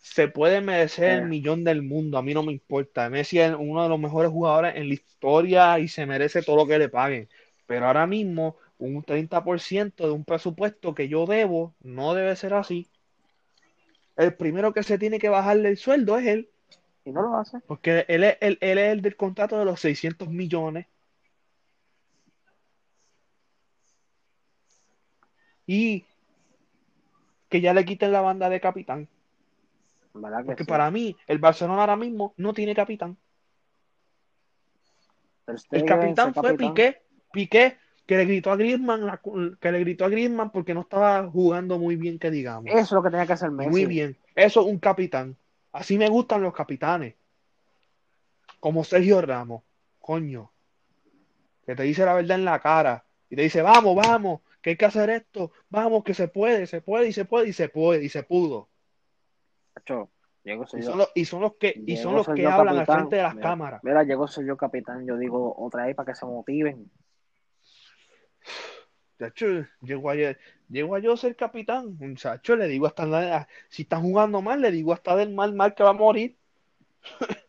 se puede merecer el millón del mundo, a mí no me importa. Messi es uno de los mejores jugadores en la historia y se merece todo lo que le paguen. Pero ahora mismo un 30% de un presupuesto que yo debo, no debe ser así. El primero que se tiene que bajarle el sueldo es él. Y no lo hace. Porque él es, él, es el del contrato de los 600 millones. Y que ya le quiten la banda de capitán. Porque para mí, el Barcelona ahora mismo no tiene capitán. El capitán fue Piqué, Piqué, que le gritó a Griezmann, que le gritó a Griezmann porque no estaba jugando muy bien, que digamos. Eso es lo que tenía que hacer Messi. Muy bien. Eso es un capitán. Así me gustan los capitanes. Como Sergio Ramos. Coño. Que te dice la verdad en la cara. Y te dice, vamos, vamos, que hay que hacer esto. Vamos, que se puede, se puede y se puede y se puede y se pudo. y, son los, y son los que, y son los que hablan al frente de las cámaras. Mira, llegó ser yo capitán. Yo digo otra vez para que se motiven. Chacho, llego a, llego a yo ser capitán. Muchacho, le digo hasta si están jugando mal, le digo hasta del mal, mal que va a morir.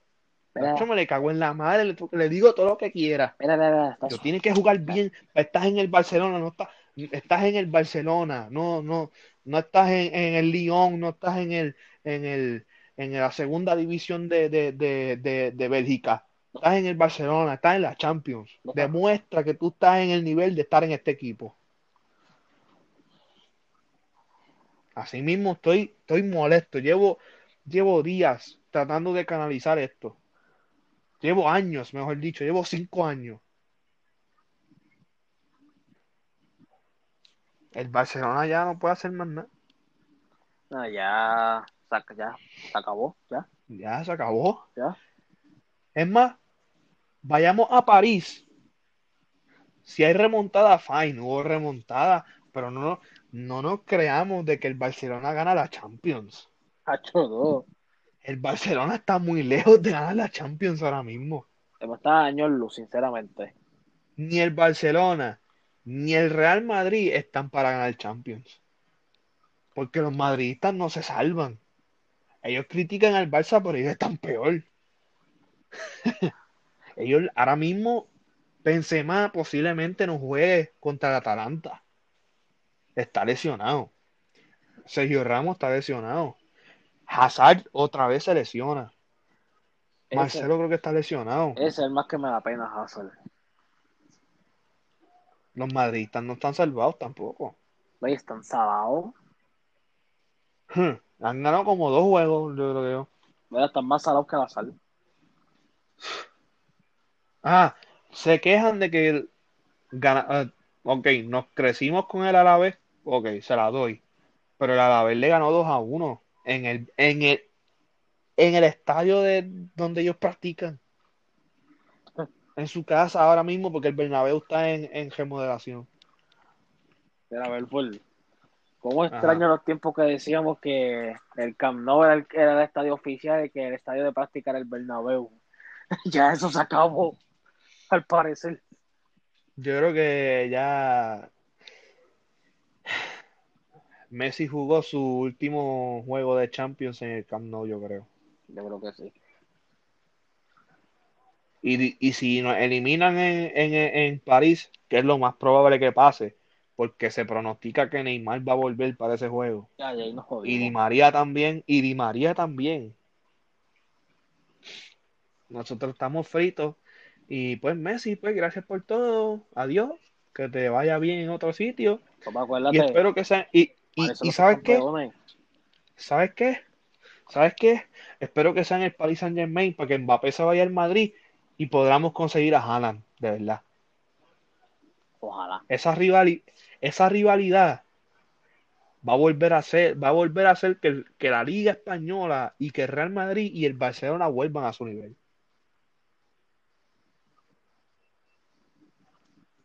Chacho, me le cago en la madre, le, digo todo lo que quiera. Mira, Yo tiene que jugar bien. Estás en el Barcelona, no estás, estás en el Barcelona, no, no, no estás en, el Lyon, no estás en el, en el, en la segunda división de, de, de, de Bélgica estás en el Barcelona, estás en la Champions. Demuestra que tú estás en el nivel de estar en este equipo. Así mismo estoy, estoy molesto. Llevo, llevo días tratando de canalizar esto. Llevo años, mejor dicho, llevo cinco años. El Barcelona ya no puede hacer más nada. No, ya, ya, se acabó, ya. Ya se acabó. Ya. Es más, vayamos a París. Si hay remontada, fine, hubo remontada, pero no, no nos creamos de que el Barcelona gana la Champions. El Barcelona está muy lejos de ganar la Champions ahora mismo. Está años luz, sinceramente. Ni el Barcelona ni el Real Madrid están para ganar Champions. Porque los madridistas no se salvan. Ellos critican al Barça, pero ellos están peor. ellos ahora mismo Benzema posiblemente no juegue contra el Atalanta. Está lesionado. Sergio Ramos está lesionado. Hazard otra vez se lesiona. Marcelo creo que está lesionado. Ese es el más que me da pena, Hazard. Los madridistas no están salvados tampoco. están salvados. Hmm, han ganado como dos juegos, yo creo que están más salados que la sal. Ah, se quejan de que gana, ah, ok, nos crecimos con el Alavés, ok, se la doy. Pero el Alavés le ganó 2 a 1 en el, en el, en el estadio de donde ellos practican. En su casa ahora mismo, porque el Bernabéu está en, en remodelación. Pero a ver, pues, ¿cómo extraño los tiempos que decíamos que el Camp Nou era el, era el estadio oficial y que el estadio de práctica era el Bernabéu? ya eso se acabó al parecer. Yo creo que ya Messi jugó su último juego de Champions en el Camp Nou, yo creo. Yo creo que sí. Y, si nos eliminan en, en, en, París, que es lo más probable que pase, porque se pronostica que Neymar va a volver para ese juego. y Di María también, y Di María también. Nosotros estamos fritos y pues Messi, pues gracias por todo. Adiós. Que te vaya bien en otro sitio. y espero que sea. Y, y, ¿sabes qué? ¿Sabes qué? ¿Sabes qué? Espero que sea en el Paris Saint Germain para que Mbappé se vaya al Madrid y podamos conseguir a Haaland, de verdad. Ojalá. Esa, rival, esa rivalidad va a volver a ser, va a volver a ser que, que la Liga Española y que el Real Madrid y el Barcelona vuelvan a su nivel.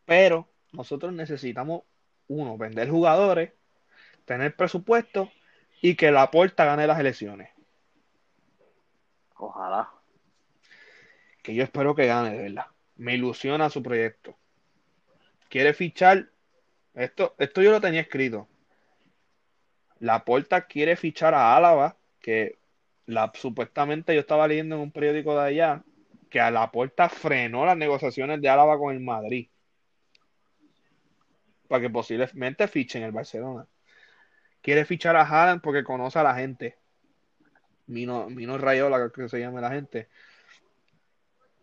Pero nosotros necesitamos, uno, vender jugadores, tener presupuesto y que la puerta gane las elecciones. Ojalá. Que yo espero que gane, de verdad. Me ilusiona su proyecto. Quiere fichar. Esto, esto yo lo tenía escrito. La puerta quiere fichar a Álava, que la, supuestamente yo estaba leyendo en un periódico de allá, que a la puerta frenó las negociaciones de Álava con el Madrid para que posiblemente fichen el Barcelona. Quiere fichar a Haaland porque conoce a la gente. Mino, Mino Rayola, que se llama la gente.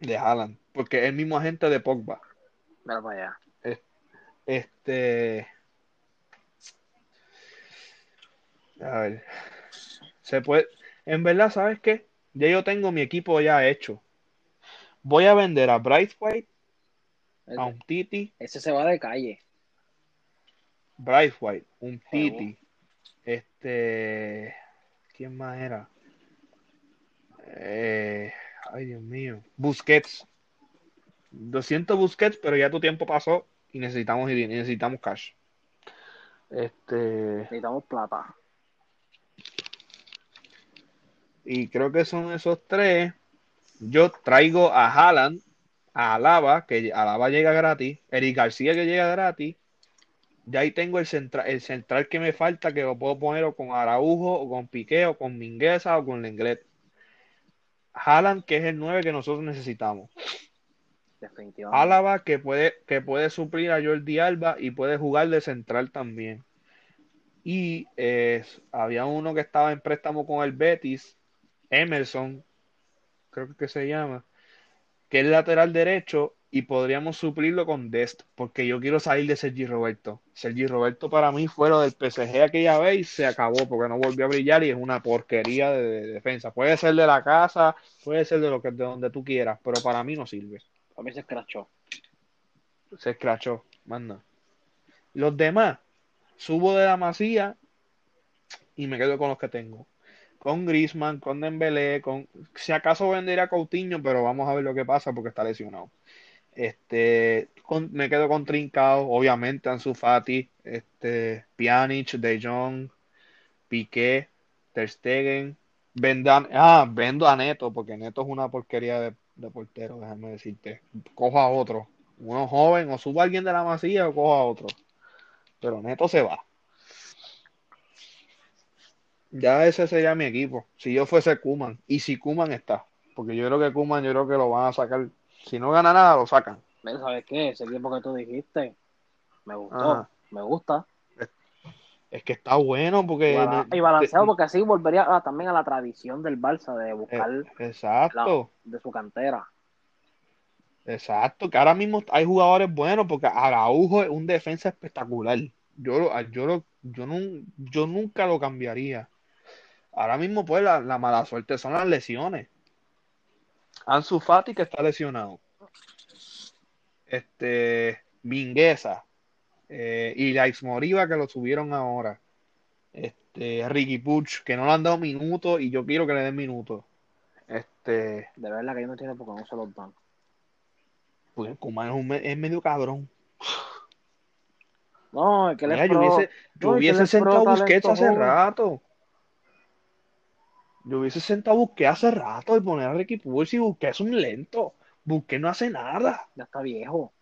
De Haaland. Porque es el mismo agente de Pogba. Mira para allá. Este. A ver. Se puede. En verdad, ¿sabes qué? Ya yo tengo mi equipo ya hecho. Voy a vender a Bright White, a un Titi. Ese se va de calle. Bright White, un Titi. Este. ¿Quién más era? Eh, ay, Dios mío. Busquets. 200 Busquets, pero ya tu tiempo pasó y necesitamos, necesitamos cash. Este. Necesitamos plata. Y creo que son esos tres. Yo traigo a Haaland, a Alaba, que Alaba llega gratis, Eric García que llega gratis. Ya ahí tengo el central, el central que me falta, que lo puedo poner o con Araujo, o con Piqué, o con Mingueza, o con Lenglet. Haaland, que es el 9 que nosotros necesitamos. Definitivamente. Álava, que puede, que puede suplir a Jordi Alba y puede jugar de central también. Y eh, había uno que estaba en préstamo con el Betis, Emerson, creo que se llama, que es lateral derecho y podríamos suplirlo con Dest, porque yo quiero salir de Sergi Roberto. Sergi Roberto para mí fue lo del PSG aquella vez y se acabó porque no volvió a brillar y es una porquería de, defensa. Puede ser de la casa, puede ser de lo que de donde tú quieras, pero para mí no sirve. A mí se escrachó. Se escrachó, manda. Los demás, subo de la masía y me quedo con los que tengo con Grisman, con Dembélé, con si acaso vendería a Coutinho, pero vamos a ver lo que pasa porque está lesionado. Este, me quedo con Trincao, obviamente Ansu Fati, este, Pjanic, De Jong, Piqué, Ter Stegen, vendan, ah, vendo a Neto porque Neto es una porquería de, portero, déjame decirte. Cojo a otro, uno joven o subo a alguien de la masilla o cojo a otro. Pero Neto se va. Ya ese sería mi equipo. Si yo fuese Kuman. Y si Kuman está. Porque yo creo que Kuman, yo creo que lo van a sacar. Si no gana nada, lo sacan. ¿Sabes qué? Ese equipo que tú dijiste. Me gustó. Me gusta. Es, que está bueno porque. Y, balanceado porque así volvería también a la tradición del Barça de buscar. Eh, exacto. de su cantera. Exacto, que ahora mismo hay jugadores buenos porque Araujo es un defensa espectacular. Yo, yo, yo, no, yo nunca lo cambiaría. Ahora mismo, pues, la, mala suerte son las lesiones. Ansu Fati, que está lesionado. Este, Mingueza. Eh, y Laix Moriva, que lo subieron ahora. Este, Ricky Puch, que no le han dado minutos y yo quiero que le den minutos. Este. De verdad que yo no tiene porque no se los dan. Pues, como es, un, es medio cabrón. No, que le yo hubiese, yo hubiese sentado Busquets hace rato. Yo hubiese sentado Busquets hace rato y poner a Ricky Puig y Busquets es un lento. Busquets no hace nada. Ya está viejo.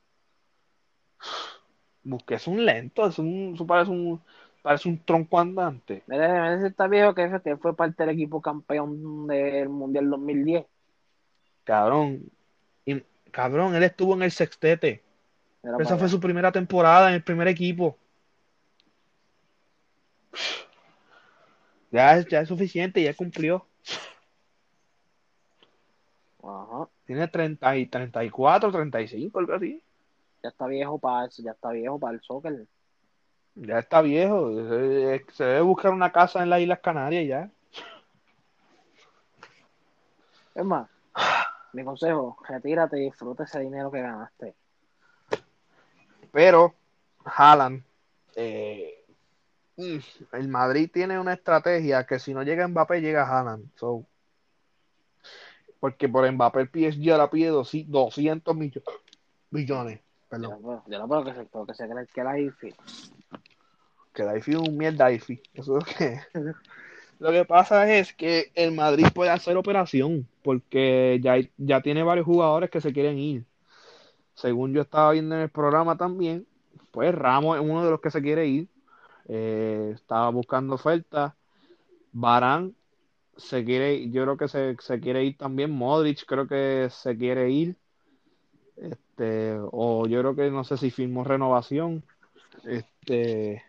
Busquets es un lento, es un, eso parece un parece un tronco andante. Mira, está viejo que, que fue parte del equipo campeón del Mundial 2010. Cabrón. Y, cabrón, él estuvo en el sextete. Esa fue su primera temporada en el primer equipo. Ya, ya es suficiente, ya cumplió. Ajá. Tiene 30 y 34, 35, algo así. Ya está viejo para ya está viejo para el soccer. Ya está viejo. Se debe buscar una casa en las Islas Canarias ya. Es más, mi consejo, retírate y disfruta ese dinero que ganaste. Pero Haaland, eh, el Madrid tiene una estrategia que si no llega Mbappé, llega Haaland. porque por Mbappé el PSG ahora pide 200 millones. Perdón. Yo no puedo que se, que se cree que la IFI. Que la IFI es un mierda IFI. Eso es lo que... Lo que pasa es que el Madrid puede hacer operación porque ya, ya tiene varios jugadores que se quieren ir según yo estaba viendo en el programa también, pues Ramos es uno de los que se quiere ir. Eh, estaba buscando ofertas. Barán se quiere yo creo que se, quiere ir también. Modric creo que se quiere ir. Este, o yo creo que no sé si firmó renovación. Este,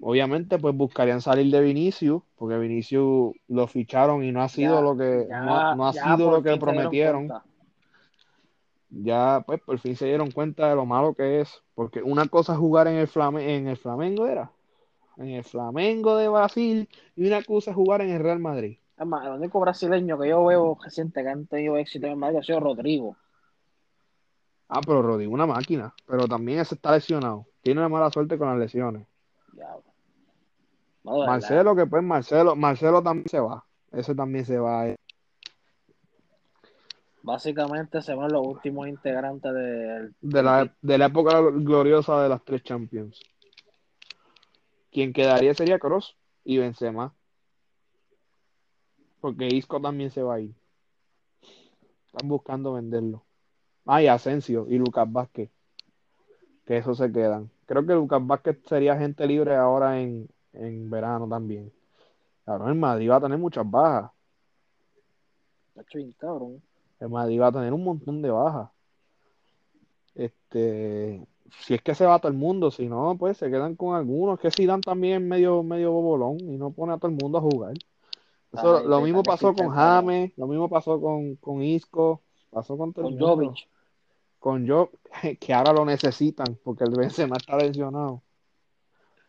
obviamente, pues buscarían salir de Vinicius, porque Vinicius lo ficharon y no ha sido lo que no, ha sido lo que prometieron ya pues por fin se dieron cuenta de lo malo que es, porque una cosa es jugar en el, Flame en el Flamengo era, en el Flamengo de Brasil y una cosa es jugar en el Real Madrid. Es más, el único brasileño que yo veo reciente que han tenido éxito en el Madrid ha sido Rodrigo. Ah, pero Rodrigo una máquina, pero también ese está lesionado. Tiene una mala suerte con las lesiones. Marcelo, que pues Marcelo, Marcelo también se va. Ese también se va. Eh. Básicamente se van los últimos integrantes de, de, la, de la época gloriosa de las tres Champions. Quien quedaría sería Cross y Benzema. Porque Isco también se va a ir. Están buscando venderlo. Ah, y Asensio y Lucas Vázquez. Que eso se quedan. Creo que Lucas Vázquez sería gente libre ahora en, en verano también. Claro, el Madrid va a tener muchas bajas. El Madrid va a tener un montón de bajas. Este, si es que se va a todo el mundo, si no, pues se quedan con algunos. Que si dan también medio, medio bobolón y no pone a todo el mundo a jugar. lo mismo pasó con James, lo mismo pasó con, con Isco, pasó con, con Jovic. Con Jovic, que ahora lo necesitan porque el Benzema está lesionado.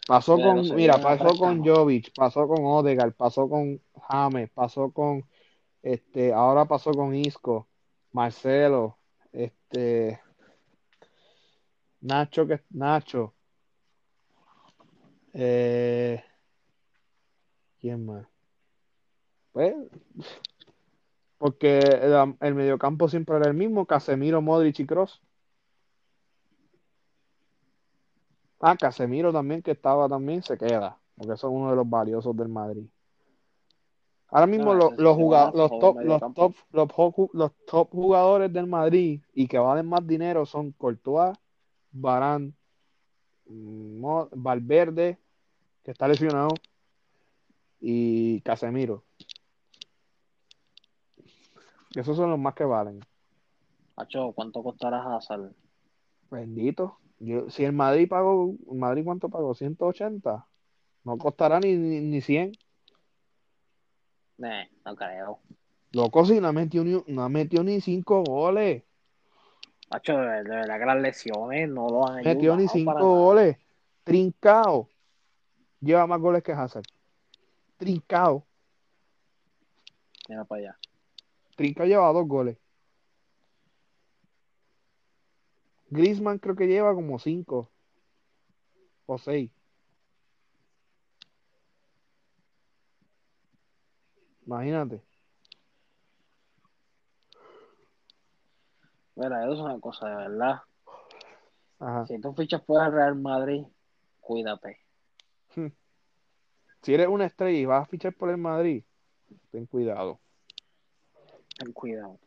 Pasó con, mira, pasó con Jovic, pasó con Odegaard, pasó con James, pasó con, este, ahora pasó con Isco, Marcelo, este, Nacho, que Nacho, eh, ¿quién más? Pues, porque el, mediocampo siempre era el mismo, Casemiro, Modric y Cross. Ah, Casemiro también, que estaba también, se queda, porque eso es uno de los valiosos del Madrid. Ahora mismo los, los, los, top, los, top, los, top jugadores del Madrid y que valen más dinero son Courtois, Barán, Valverde, que está lesionado, y Casemiro. Esos son los más que valen. Pacho, ¿cuánto costará Hazard? Bendito. Yo, si el Madrid pagó, Madrid cuánto pagó? 180. No costará ni, ni, 100. No creo. Loco, si no ha metido ni, no ha metido ni 5 goles. Macho, de, verdad que las lesiones no lo han. Metió ni 5 goles. Trincao. Lleva más goles que Hazard. Trincao. Mira para allá. Trincao lleva dos goles. Griezmann creo que lleva como cinco o seis. Imagínate. Mira, eso es una cosa de verdad. Si tú fichas por el Real Madrid, cuídate. Si eres una estrella y vas a fichar por el Madrid, ten cuidado. Ten cuidado.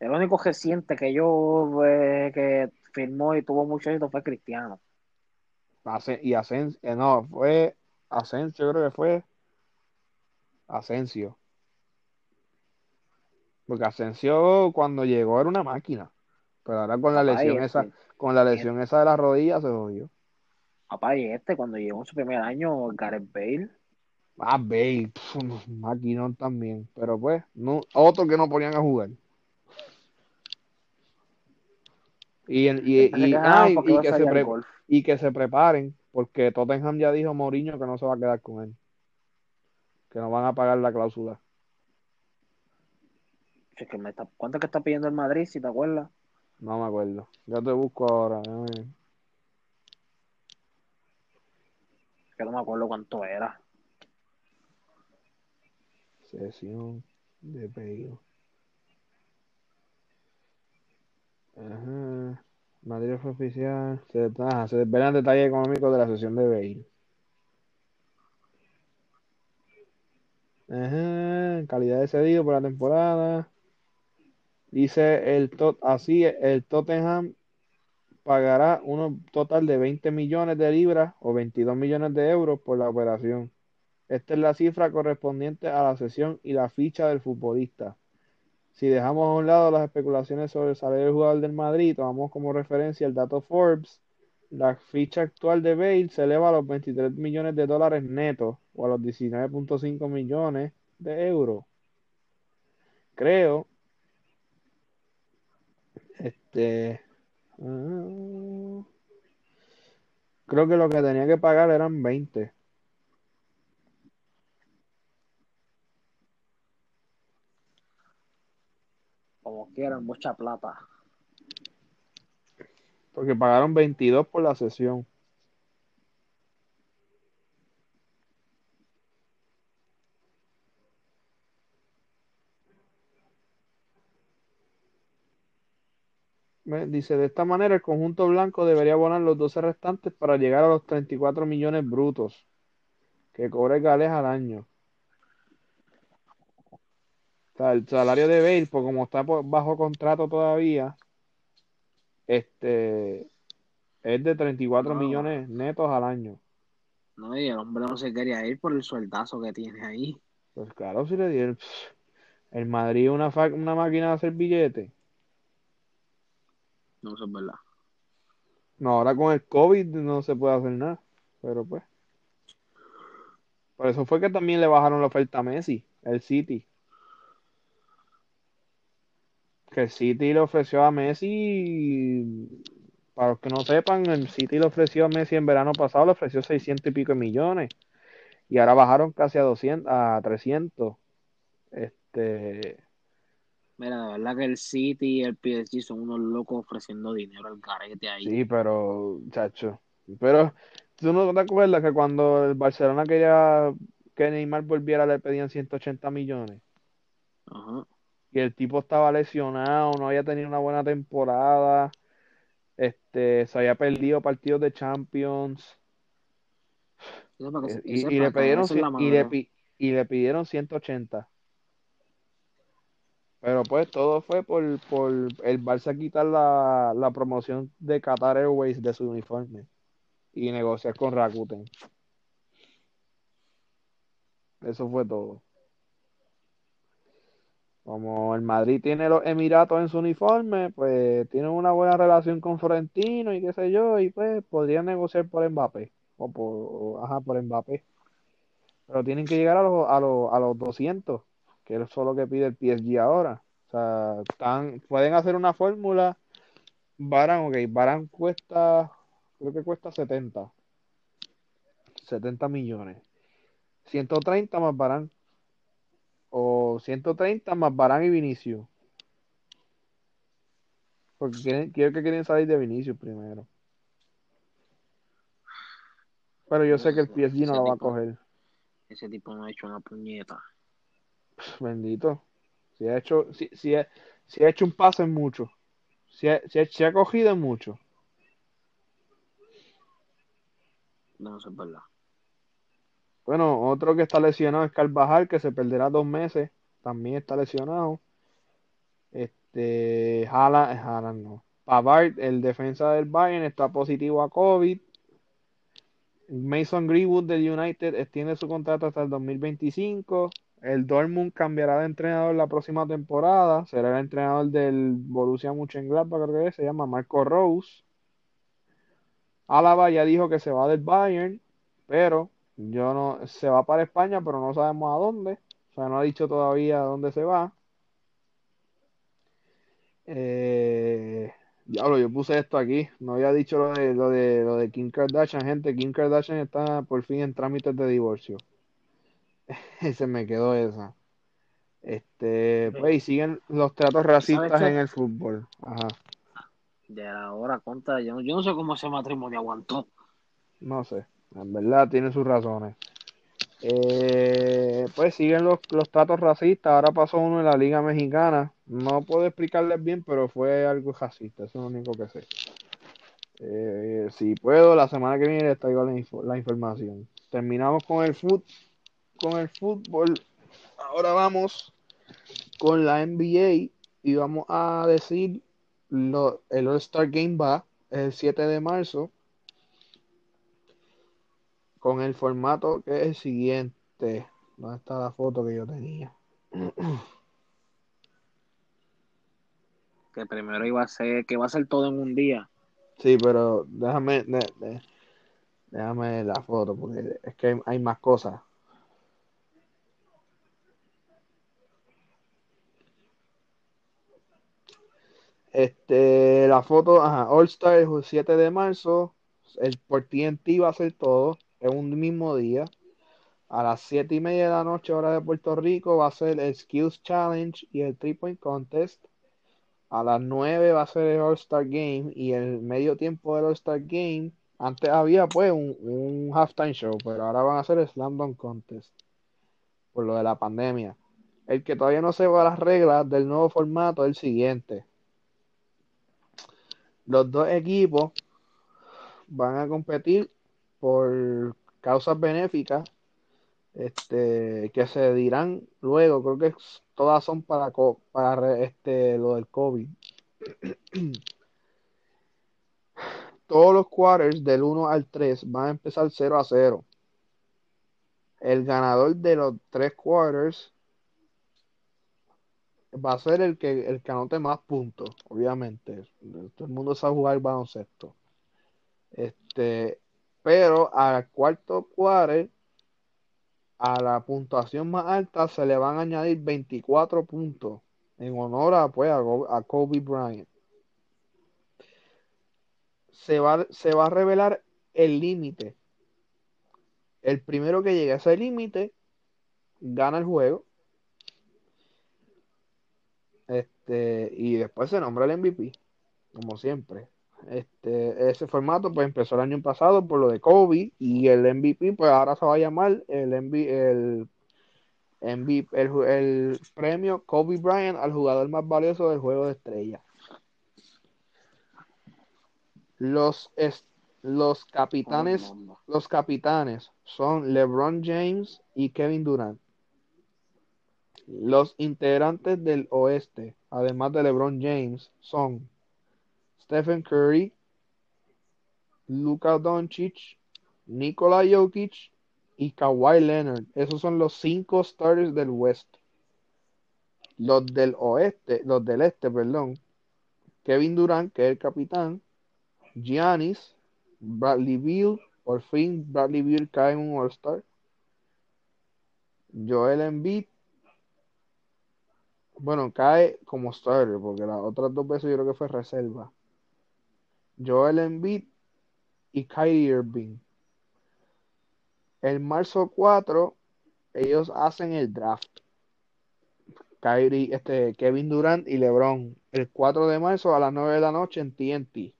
El único reciente que yo eh, que firmó y tuvo mucho éxito fue Cristiano. y Asensio, eh, no, fue Asensio, creo que fue Asensio. Porque Asensio cuando llegó era una máquina. Pero ahora con la lesión esa, este, con la lesión esa de la rodilla se jodió. Papá, y este cuando llegó en su primer año, Gareth Bale. Ah, Bale, máquina también. Pero pues, no, otro que no ponían a jugar. Y, y, que se y que se preparen, porque Tottenham ya dijo Mourinho que no se va a quedar con él. Que no van a pagar la cláusula. ¿Cuánto que está pidiendo el Madrid, si te acuerdas? No me acuerdo. Ya te busco ahora. Que no me acuerdo cuánto era. Sesión de pedido. Ajá. Madrid fue oficial. Se, se desvelan detalles económicos de la sesión de Bale. Ajá. Calidad de cedido por la temporada. Dice el tot, así el Tottenham pagará un total de 20 millones de libras o 22 millones de euros por la operación. Esta es la cifra correspondiente a la sesión y la ficha del futbolista. Si dejamos a un lado las especulaciones sobre el salario del jugador del Madrid, tomamos como referencia el dato Forbes, la ficha actual de Bale se eleva a los 23 millones de dólares netos o a los 19.5 millones de euros. Creo. Este. Ah, creo que lo que tenía que pagar eran 20. Como quieran, mucha plata. Porque pagaron 22 por la sesión. Dice, de esta manera el conjunto blanco debería abonar los 12 restantes para llegar a los 34 millones brutos que cobra el Gales al año. El salario de Bale, pues como está bajo contrato todavía, este es de 34 millones netos al año. No, y el hombre no se quería ir por el sueldazo que tiene ahí. Pues claro, si le dieron el Madrid una, una máquina de hacer billetes. No, eso es verdad. No, ahora con el COVID no se puede hacer nada. Pero pues. Por eso fue que también le bajaron la oferta a Messi, el City. Que el City le ofreció a Messi, para los que no sepan, el City le ofreció a Messi en verano pasado, le ofreció 600 y pico millones. Y ahora bajaron casi a 200, a 300. Este, Mira, de verdad que el City y el PSG son unos locos ofreciendo dinero al carete ahí. Sí, pero, chacho. Pero, ¿tú no te acuerdas que cuando el Barcelona quería que Neymar volviera le pedían 180 millones? Ajá. Y el tipo estaba lesionado, no había tenido una buena temporada. Este, se había perdido partidos de Champions. y, le pidieron, y, le, y le pidieron 180. Pero pues todo fue por, por el Barça quitar la, la promoción de Qatar Airways de su uniforme y negociar con Rakuten. Eso fue todo. Como el Madrid tiene los Emiratos en su uniforme, pues tiene una buena relación con Florentino y qué sé yo, y pues podrían negociar por Mbappé. O por, ajá, por Mbappé. Pero tienen que llegar a los, a los, a los 200 que es lo que pide el PSG ahora. O sea, pueden hacer una fórmula. Baran, ok, Baran cuesta, creo que cuesta 70. 70 millones. 130 más Baran. O 130 más Baran y Vinicio. Porque quieren, quiero que quieren salir de Vinicio primero. Pero yo sé que el PSG no lo va a coger. Ese tipo no ha hecho una puñeta. Bendito. Si ha hecho, si, si, ha, si ha hecho un pase en mucho. Si ha, si, ha, cogido en mucho. No, eso es verdad. Bueno, otro que está lesionado es Carvajal, que se perderá dos meses. También está lesionado. Este, Haaland, no. Pavard, el defensa del Bayern, está positivo a COVID. Mason Greenwood del United extiende su contrato hasta el 2025. El Dortmund cambiará de entrenador la próxima temporada. Será el entrenador del Borussia Mönchengladbach, creo que se llama Marco Rose. Álava ya dijo que se va del Bayern, pero yo no se va para España, pero no sabemos a dónde. O sea, no ha dicho todavía a dónde se va. Eh, diablo, yo puse esto aquí. No había dicho lo de, lo de, lo de Kim Kardashian, gente. Kim Kardashian está por fin en trámites de divorcio. se me quedó esa. Este, pues, y siguen los tratos racistas en el fútbol. Ajá. De ahora contra, yo, yo no sé cómo ese matrimonio aguantó. No sé, en verdad tiene sus razones. Eh, pues siguen los, los tratos racistas. Ahora pasó uno en la Liga Mexicana. No puedo explicarles bien, pero fue algo racista. Eso es lo único que sé. Eh, si puedo, la semana que viene les traigo la, la información. Terminamos con el con el fútbol. Ahora vamos con la NBA y vamos a decir lo, el All-Star Game va el 7 de marzo con el formato que es el siguiente. ¿Dónde está la foto que yo tenía? que primero iba a ser, que va a ser todo en un día. Sí, pero déjame, déjame la foto porque es que hay más cosas. Este, la foto, ajá, All Star el 7 de marzo. El por TNT va a ser todo. Es un mismo día. A las 7 y media de la noche, hora de Puerto Rico, va a ser el Skills Challenge y el Three Point Contest. A las 9 va a ser el All-Star Game y el medio tiempo del All-Star Game. Antes había pues un, un halftime show, pero ahora van a hacer el Slam Dunk Contest por lo de la pandemia. El que todavía no sepa las reglas del nuevo formato es el siguiente. Los dos equipos van a competir por causas benéficas este, que se dirán luego, creo que todas son para, para este, lo del COVID. Todos los quarters del 1 al 3 van a empezar 0 a 0. El ganador de los tres quarters va a ser el que, el que anote más puntos, obviamente. Todo el mundo sabe jugar baloncesto. Este, pero al cuarto quarter, a la puntuación más alta se le van a añadir 24 puntos en honor a, pues, a, Kobe Bryant. Se va, se va a revelar el límite. El primero que llegue a ese límite gana el juego este, y después se nombra el MVP, como siempre. Este, ese formato pues empezó el año pasado por lo de Kobe y el MVP pues ahora se va a llamar el, el, el, premio Kobe Bryant al jugador más valioso del juego de estrellas. Los, los capitanes, los capitanes son LeBron James y Kevin Durant. Los integrantes del oeste, además de LeBron James, son Stephen Curry, Luka Doncic, Nikola Jokic y Kawhi Leonard. Esos son los cinco starters del West. Los del oeste, los del este, perdón. Kevin Durant, que es el capitán. Giannis, Bradley Beal, por fin Bradley Beal cae en un All-Star. Joel Embiid, bueno, cae como starter, porque las otras dos veces yo creo que fue reserva. Joel Embiid y Kyrie Irving. El marzo 4, ellos hacen el draft. Kyrie, este, Kevin Durant y LeBron. El 4 de marzo a las 9 de la noche en TNT.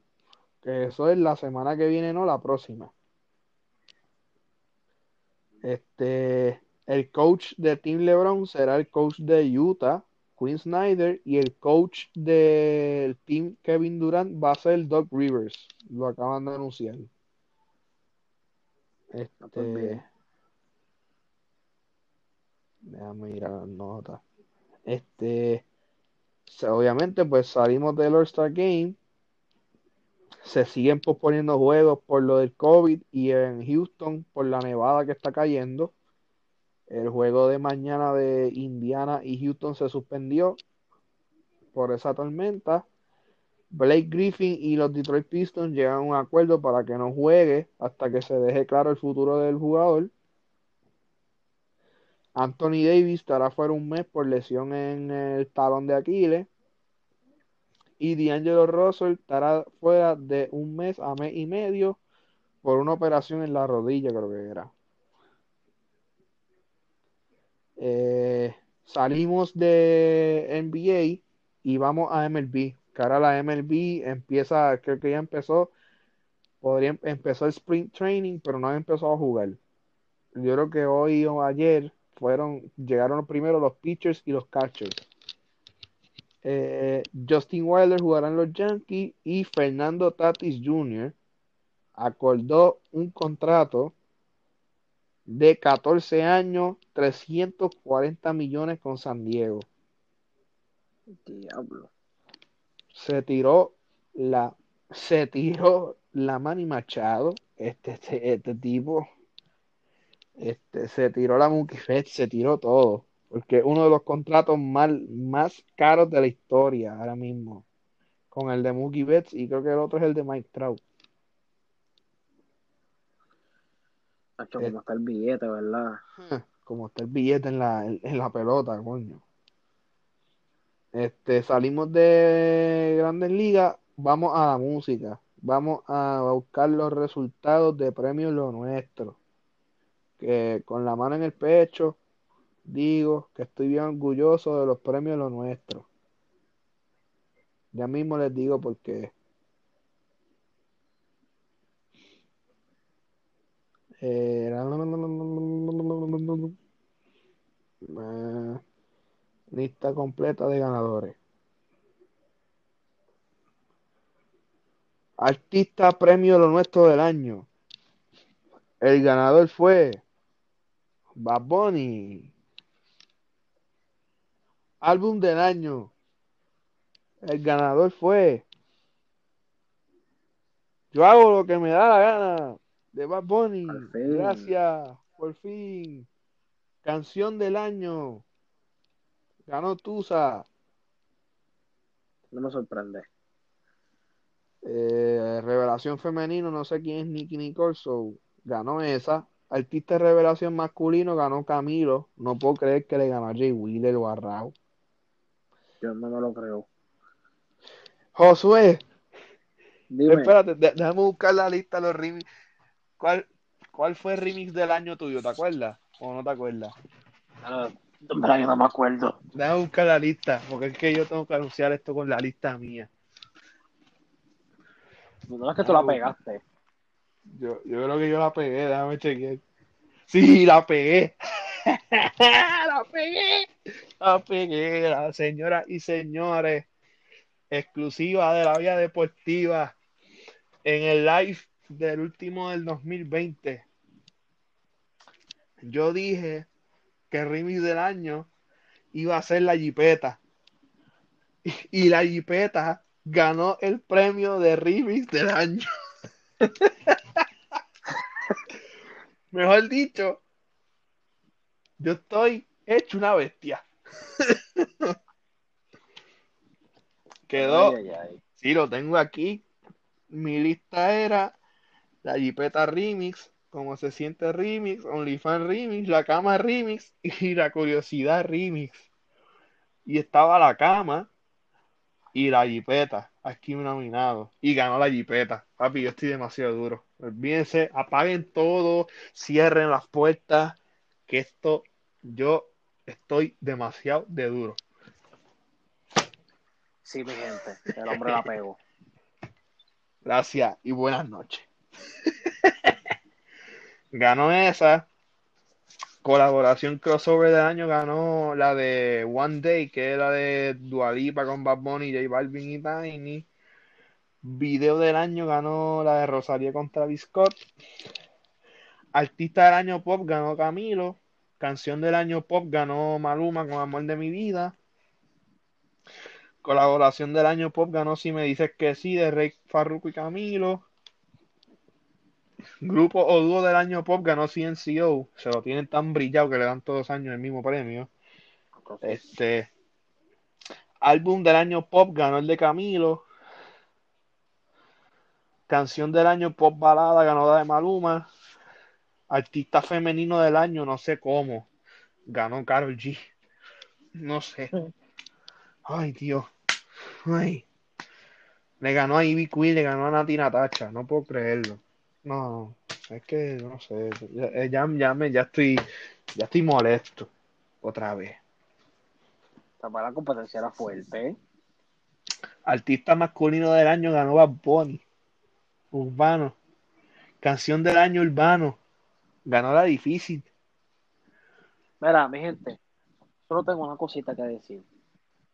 Que eso es la semana que viene, no la próxima. Este, el coach de Team LeBron será el coach de Utah, Quinn Snyder y el coach del team Kevin Durant va a ser Doug Rivers. Lo acaban de anunciar. Este, déjame ir a las notas. Este, obviamente, pues salimos del All-Star Game. Se siguen posponiendo juegos por lo del COVID y en Houston por la nevada que está cayendo. El juego de mañana de Indiana y Houston se suspendió por esa tormenta. Blake Griffin y los Detroit Pistons llegan a un acuerdo para que no juegue hasta que se deje claro el futuro del jugador. Anthony Davis estará fuera un mes por lesión en el talón de Aquiles. Y D'Angelo Russell estará fuera de un mes a mes y medio por una operación en la rodilla, creo que era. Eh, salimos de NBA y vamos a MLB. Que ahora la MLB empieza, creo que ya empezó, podría empezó el sprint training, pero no ha empezado a jugar. Yo creo que hoy o ayer fueron, llegaron primero los pitchers y los catchers. Eh, Justin Wilder jugará en los Yankees y Fernando Tatis Jr. acordó un contrato de 14 años, 340 millones con San Diego. Diablo. Se tiró la se tiró la Manny Machado, este, este, este tipo, este, se tiró la Mookie Betts, se tiró todo, porque uno de los contratos más, más caros de la historia ahora mismo, con el de Mookie Betts y creo que el otro es el de Mike Trout. Como está el billete, ¿verdad? Como está el billete en la, en la pelota, coño. Este, salimos de Grandes Ligas, vamos a la música. Vamos a buscar los resultados de premios Lo Nuestro. Que con la mano en el pecho digo que estoy bien orgulloso de los premios Lo Nuestro. Ya mismo les digo por qué. Eh, lista completa de ganadores. Artista premio lo nuestro del año. El ganador fue Bad Bunny. Álbum del año. El ganador fue. Yo hago lo que me da la gana. De Bad Bunny. Gracias. Por fin. Canción del año. Ganó Tusa. No me sorprende. Eh, revelación femenino, no sé quién es Nicky Nicole, ganó esa. Artista de revelación masculino ganó Camilo. No puedo creer que le ganó a Jay Wheeler o a. Yo no me lo creo. Josué. Espérate, déjame buscar la lista de los remix. ¿Cuál, ¿Cuál fue el remix del año tuyo? ¿Te acuerdas? ¿O no te acuerdas? No, no me acuerdo. Déjame buscar la lista, porque es que yo tengo que anunciar esto con la lista mía. No es que tú la pegaste. Yo, yo creo que yo la pegué, déjame chequear. Sí, la pegué. la pegué. La pegué, la señoras y señores. Exclusiva de la vía deportiva. En el live del último del 2020. Yo dije que el remix del año iba a ser la jipeta. Y, la jipeta ganó el premio de remix del año. Mejor dicho, yo estoy hecho una bestia. Quedó. Sí, lo tengo aquí. Mi lista era la Jipeta Remix, como se siente Remix, OnlyFans Remix, la cama Remix y la curiosidad Remix. Y estaba la cama y la Jipeta aquí nominado. Y ganó la Jipeta. Papi, yo estoy demasiado duro. Olvídense, apaguen todo, cierren las puertas, que esto yo estoy demasiado de duro. Sí, mi gente, el hombre la pegó. Gracias y buenas noches. ganó esa. Colaboración crossover del año ganó la de One Day, que es la de Dualipa con Bad Bunny, J Balvin y Tiny. Video del año ganó la de Rosalía con Travis Scott. Artista del año pop ganó Camilo. Canción del año pop ganó Maluma con Amor de mi vida. Colaboración del año pop ganó Si me dices que sí de Rey Farruko y Camilo. Grupo o dúo del año pop ganó CNCO. Se lo tienen tan brillado que le dan todos los años el mismo premio. Este. Álbum del año pop ganó el de Camilo. Canción del año pop balada ganó la de Maluma. Artista femenino del año, no sé cómo. Ganó Carol G. No sé. Ay, Dios. Ay. Le ganó a Ivy Queen, le ganó a Nati Natacha. No puedo creerlo. No, es que no sé, eh, ya, ya, me, ya estoy, ya estoy molesto otra vez. para la competencia era fuerte. Artista masculino del año ganó Bad Bunny. Urbano. Canción del año urbano. Ganó la difícil. Mira, mi gente, solo tengo una cosita que decir.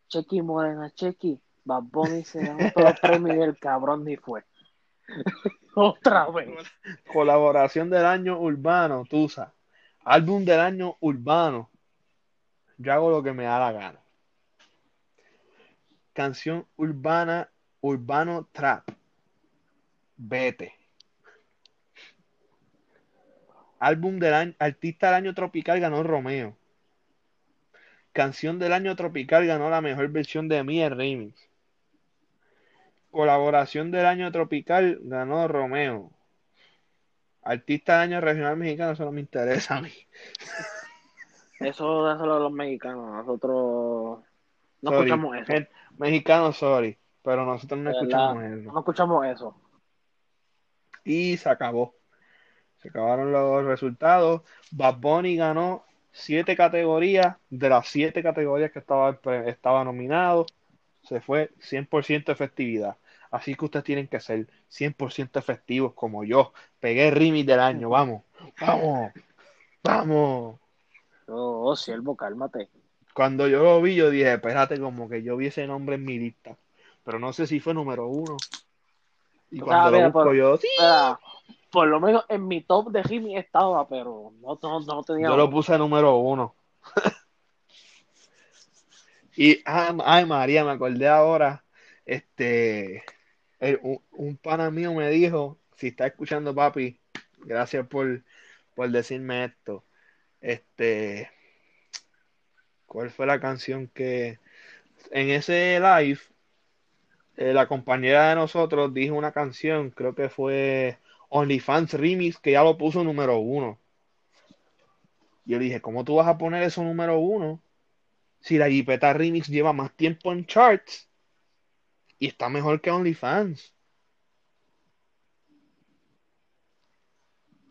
Chequi Morena, Chequi, Bad Bunny se ganó todos los premios y el cabrón ni fue. Otra vez. Colaboración del año urbano, Tusa. Álbum del año urbano. Yo hago lo que me da la gana. Canción urbana, urbano trap. Vete. Álbum del año, artista del año tropical ganó Romeo. Canción del año tropical ganó la mejor versión de mí, el remix. Colaboración del año tropical ganó Romeo. Artista del año regional mexicano, eso no me interesa a mí. Eso dáselo a los mexicanos, nosotros no escuchamos eso. mexicano, sorry, pero nosotros no escuchamos eso. No escuchamos eso. Y se acabó. Se acabaron los resultados. Bad Bunny ganó siete categorías de las siete categorías que estaba, estaba nominado se fue 100% efectividad. Así que ustedes tienen que ser 100% efectivos como yo. Pegué el remix del año, vamos, vamos, vamos. Oh, siervo, cálmate. Cuando yo lo vi, yo dije, espérate, como que yo vi ese nombre en mi lista. Pero no sé si fue número uno. Y cuando lo busco por, yo, sí. por lo menos en mi top de Jimmy estaba, pero no, no, no tenía. Yo lo puse número uno. y, ay, ay, María, me acordé ahora. Este, un, un pana mío me dijo, si está escuchando, papi, gracias por, por decirme esto. Este, ¿cuál fue la canción que en ese live eh, la compañera de nosotros dijo una canción, creo que fue OnlyFans Remix, que ya lo puso número uno. Yo le dije, ¿cómo tú vas a poner eso número uno? Si la Jipeta Remix lleva más tiempo en charts y está mejor que OnlyFans.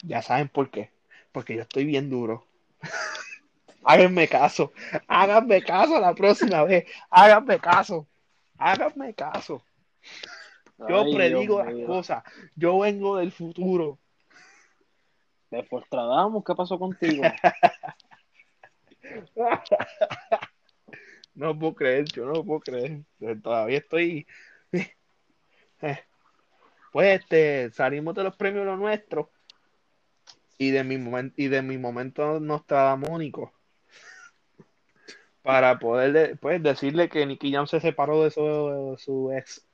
Ya saben por qué. Porque yo estoy bien duro. háganme caso. Háganme caso la próxima vez. Háganme caso. Háganme caso. Yo predigo las cosas. Yo vengo del futuro. De Fuestradamos, ¿qué pasó contigo? no puedo creer, yo no puedo creer. Todavía estoy. Pues este, salimos de los premios lo nuestro y de mi momento y de mi momento nostradamónico para poder pues, decirle que Nicky Jam se separó de su, su ex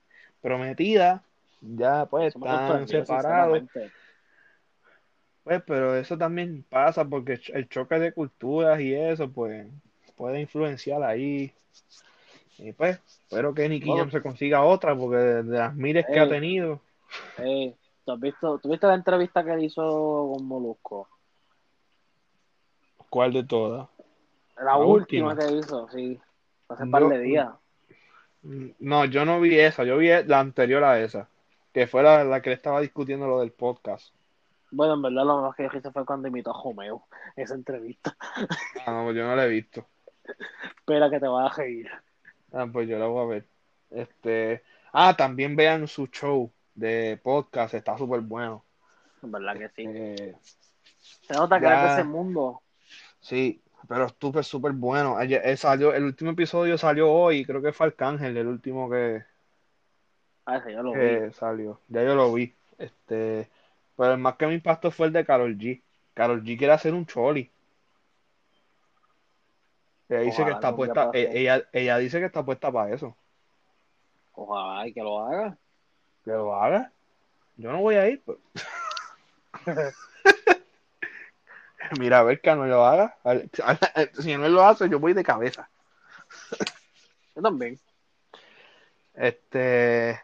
prometida ya pues están separados pues pero eso también pasa porque el choque de culturas y eso pues puede influenciar ahí y pues espero que Nicky Jam se consiga otra porque de, las miles que ha tenido ¿tú has visto, ¿Tuviste la entrevista que hizo con Molusco? ¿Cuál de todas? La, última, que hizo, sí. Hace un par de días. No, yo no vi esa, yo vi la anterior a esa, que fue la, que le estaba discutiendo lo del podcast. Bueno, en verdad lo más que dijiste fue cuando invitó a Homeo, esa entrevista. Ah, no, yo no la he visto. Espera que te vas a reír. Ah, pues yo la voy a ver. Este, ah, también vean su show de podcast, está súper bueno. En verdad que sí. Eh, Se nota que es de ese mundo. Sí, pero estuvo súper bueno. Eh, salió, el último episodio salió hoy, creo que fue Arcángel, el último que, ah, ya lo vi. salió. Ya yo lo vi. Este, pero el más que me impactó fue el de Carol G. Carol G quiere hacer un choli. Ella dice que está puesta, e, ella, ella dice que está puesta para eso. Ojalá y que lo haga. Que lo haga. Yo no voy a ir. Pues. Mira, a ver que no lo haga. Si no lo hace, yo voy de cabeza. Yo también. Este.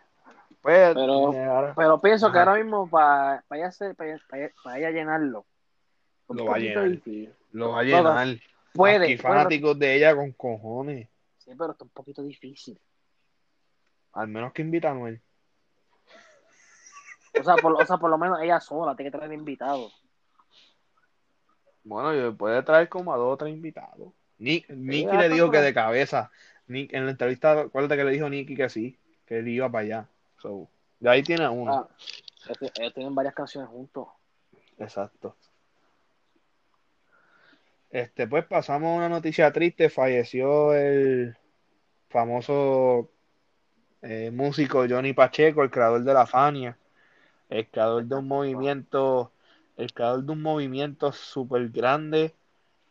Pues, pero, eh, pero pienso que ahora mismo para ella, para, ella llenarlo. Lo va a llenar. Lo va a llenar. Puede. Y fanáticos de ella con cojones. Sí, pero está un poquito difícil. Al menos que invita a Noel. O sea, por, o sea, por lo menos ella sola tiene que traer invitados. Bueno, puede traer como a dos o tres invitados. Nick, Nicky le dijo que de cabeza. Nick, en la entrevista, acuérdate que le dijo Nicky que sí, que él iba para allá. So, de ahí tiene uno. Ah, ellos tienen varias canciones juntos. Exacto. Este, pues pasamos a una noticia triste. Falleció el famoso eh, músico Johnny Pacheco, el creador de la Fania, el creador de un movimiento el creador de un movimiento súper grande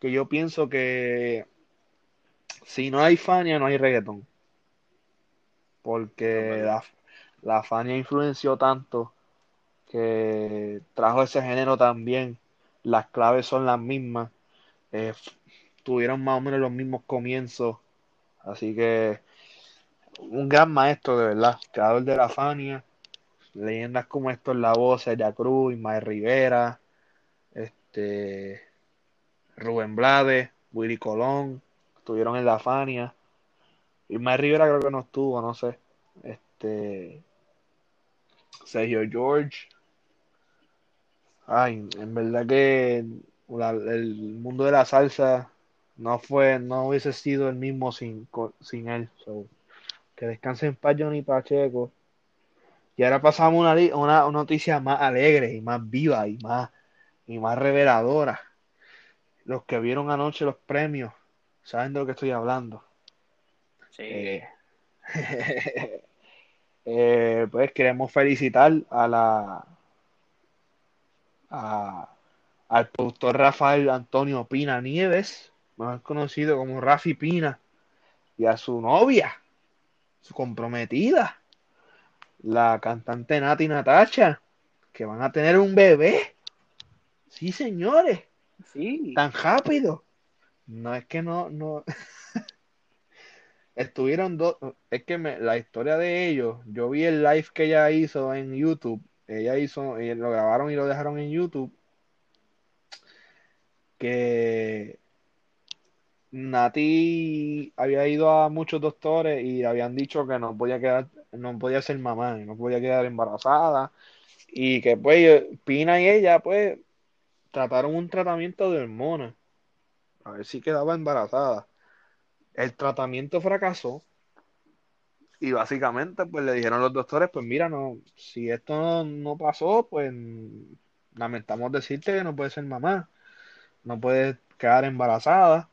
que yo pienso que si no hay Fania no hay reggaetón. Porque la, la Fania influenció tanto que trajo ese género también. Las claves son las mismas. Eh, tuvieron más o menos los mismos comienzos. Así que un gran maestro de verdad, creador de la Fania leyendas como esto en la voz, de Cruz, Ismael Rivera, este Rubén Blades, Willy Colón, estuvieron en la Fania. Ismael Rivera creo que no estuvo, no sé. Este Sergio George. Ay, en verdad que el mundo de la salsa no fue, no hubiese sido el mismo sin, sin él. Que descanse en paz Johnny Pacheco. Y ahora pasamos una, una, una noticia más alegre y más viva y más, y más reveladora. Los que vieron anoche los premios saben de lo que estoy hablando. Sí. Eh, eh, pues queremos felicitar a la a, al productor Rafael Antonio Pina Nieves, más conocido como Rafi Pina, y a su novia, su comprometida, la cantante Nati Natacha, que van a tener un bebé. Sí, señores. Sí. Tan rápido. No es que no, no. Estuvieron dos. Es que me, la historia de ellos, yo vi el live que ella hizo en YouTube. Ella hizo, y lo grabaron y lo dejaron en YouTube. Que Nati había ido a muchos doctores y habían dicho que no podía quedar, no podía ser mamá, no podía quedar embarazada. Y que pues Pina y ella pues trataron un tratamiento de hormonas. A ver si quedaba embarazada. El tratamiento fracasó. Y básicamente pues le dijeron los doctores, pues mira, no, si esto no, no pasó, pues lamentamos decirte que no puedes ser mamá. No puedes quedar embarazada.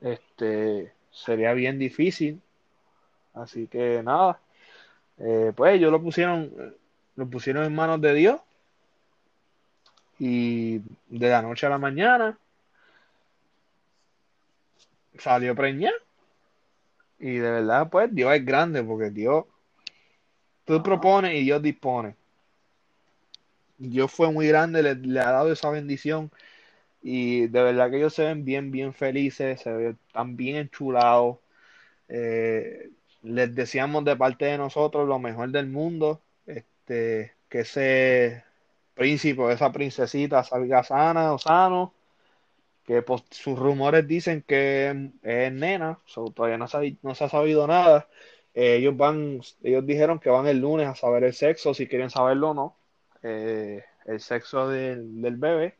Este sería bien difícil. Así que nada. Eh, pues ellos lo pusieron, lo pusieron en manos de Dios. Y de la noche a la mañana salió preñada. Y de verdad, pues Dios es grande porque Dios, tú propones y Dios dispone. Dios fue muy grande, le, le ha dado esa bendición. Y de verdad que ellos se ven bien, bien felices, se ven tan bien enchulados. Eh, les deseamos de parte de nosotros lo mejor del mundo. Este, que ese príncipe, esa princesita salga sana o sano. Que pues, sus rumores dicen que es nena, so, todavía no ha, no se ha sabido nada. Eh, ellos van, ellos dijeron que van el lunes a saber el sexo, si quieren saberlo o no. Eh, el sexo del, del bebé.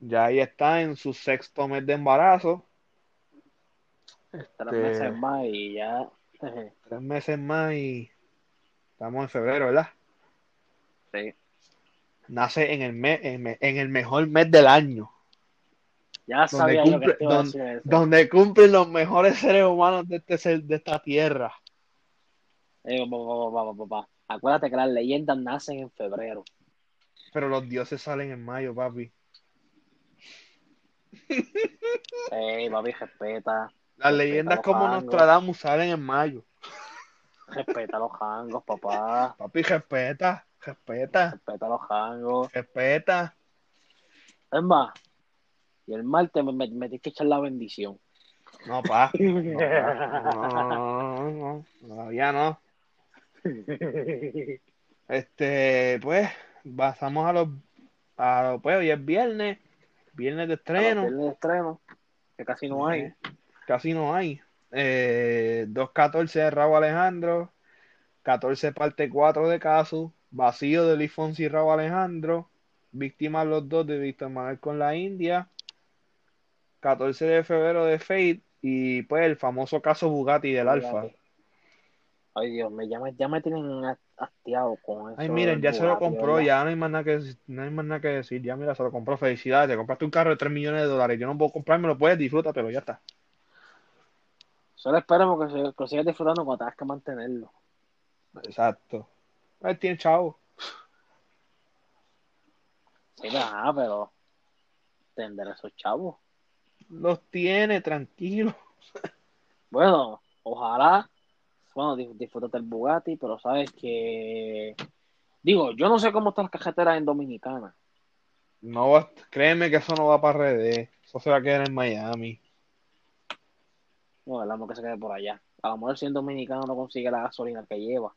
Ya ahí está en su sexto mes de embarazo. Tres Este, meses más y ya. tres meses más y estamos en febrero, ¿verdad? Sí. Nace en el mes, en, me- en el mejor mes del año, Ya donde sabía yo que cumple, te iba a don- decir eso. donde cumplen los mejores seres humanos de este de esta tierra. Eh, papá, papá, papá, papá. Acuérdate que las leyendas nacen en febrero. Pero los dioses salen en mayo, papi. Ey, papi, respeta. Las leyendas como hangos. Nostradamus salen en mayo. Respeta los hangos, papá. Papi, respeta, respeta, Respeta los hangos. respeta. Es más, y el martes me, me, me tienes que echar la bendición. No, pa. No, pa. No, no, no, no, no, todavía no. Este, pues, pasamos a los, a los, pues, hoy es viernes, viernes de estreno, El de estreno, que casi no hay. Eh, casi no hay. Eh, 2.14 de Raúl Alejandro, 14 parte 4 de Casu, vacío de Luis Fonsi y Raúl Alejandro, víctimas los dos de Víctor Manuel con la India, 14 de febrero de Fate y pues el famoso caso Bugatti del Alfa. Ay, Dios, me, ya, me, ya me tienen hastiado con eso. Ay, miren, ya se lo compró, ¿verdad? ya no hay más nada que, no hay más nada que decir, ya mira, se lo compró, felicidades, te compraste un carro de 3 millones de dólares, yo no puedo comprármelo, puedes, disfrútatelo, ya está. Solo esperemos que, se, que lo sigas disfrutando cuando tengas que mantenerlo. Exacto. Él tiene chavo. Sí, ajá, pero tender esos chavos. Los tiene, tranquilo. Bueno, ojalá, bueno, dis- disfrútate el Bugatti, pero sabes que, digo, yo no sé cómo están las cajeteras en Dominicana. No va, créeme que eso no va para RD. Eso se va a quedar en Miami. No, verdad, no que se quede por allá. A lo mejor si en Dominicana no consigue la gasolina que lleva.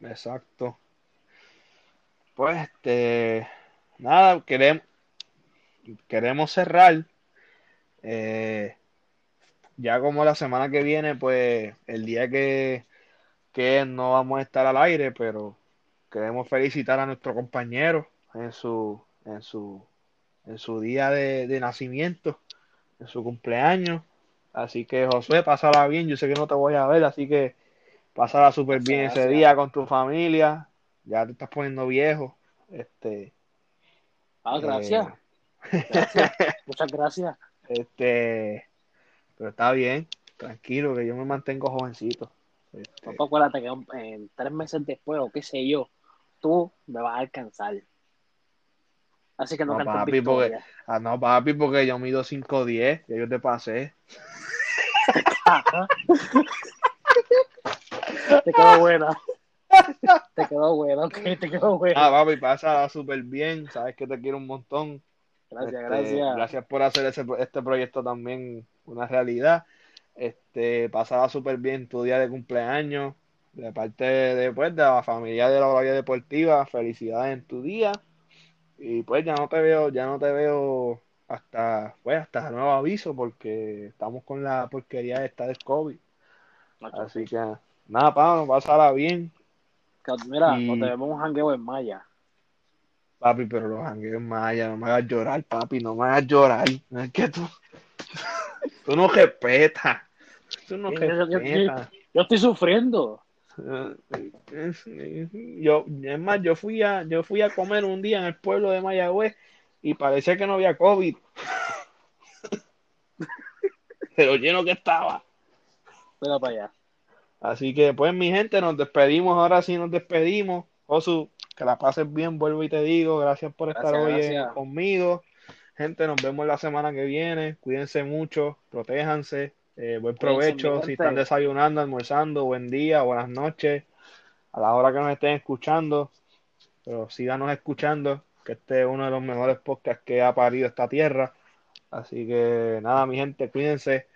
Exacto. Pues, este, nada, queremos, queremos cerrar. Eh, ya como la semana que viene, pues, el día que, que no vamos a estar al aire, pero queremos felicitar a nuestro compañero en su, en su, en su día de, de nacimiento, en su cumpleaños. Así que Josué, pásala bien. Yo sé que no te voy a ver, así que pásala súper bien ese día con tu familia. Ya te estás poniendo viejo. Este. Ah, gracias. gracias. Muchas gracias. Este. Pero está bien, tranquilo, que yo me mantengo jovencito. Este... acuérdate que en tres meses después, o qué sé yo, tú me vas a alcanzar. Así que no, no papi, porque, ah, no, papi, porque yo mido 5'10, ya yo te pasé. te quedó buena. Te quedó buena, ok, te quedó buena. Ah, papi, pasa súper bien, sabes que te quiero un montón. Gracias, este, gracias. Gracias por hacer ese, este proyecto también una realidad. Este, pasaba súper bien tu día de cumpleaños. De parte de, pues, de la familia de la Bahía Deportiva, felicidades en tu día. Y pues ya no te veo, ya no te veo hasta, pues, hasta nuevo aviso, porque estamos con la porquería esta del COVID. Así que, nada, Pablo, pasará bien. Mira, no te vemos un jangueo en Maya. Papi, pero los jangueos en Maya, no me hagas llorar, papi, no me hagas llorar. es que tú, tú no respetas. Tú no respetas. yo estoy sufriendo. Yo, es más, yo fui a, yo fui a comer un día en el pueblo de Mayagüez y parecía que no había COVID. Pero lleno que estaba. Pero para allá. Así que pues mi gente, nos despedimos, ahora sí nos despedimos. Osu, que la pases bien, vuelvo y te digo, gracias por estar hoy conmigo. Gente, nos vemos la semana que viene. Cuídense mucho, protéjanse. Eh, buen provecho si están desayunando, almorzando, buen día, buenas noches, a la hora que nos estén escuchando. Pero síganos escuchando, que este es uno de los mejores podcasts que ha parido esta tierra. Así que nada, mi gente, cuídense.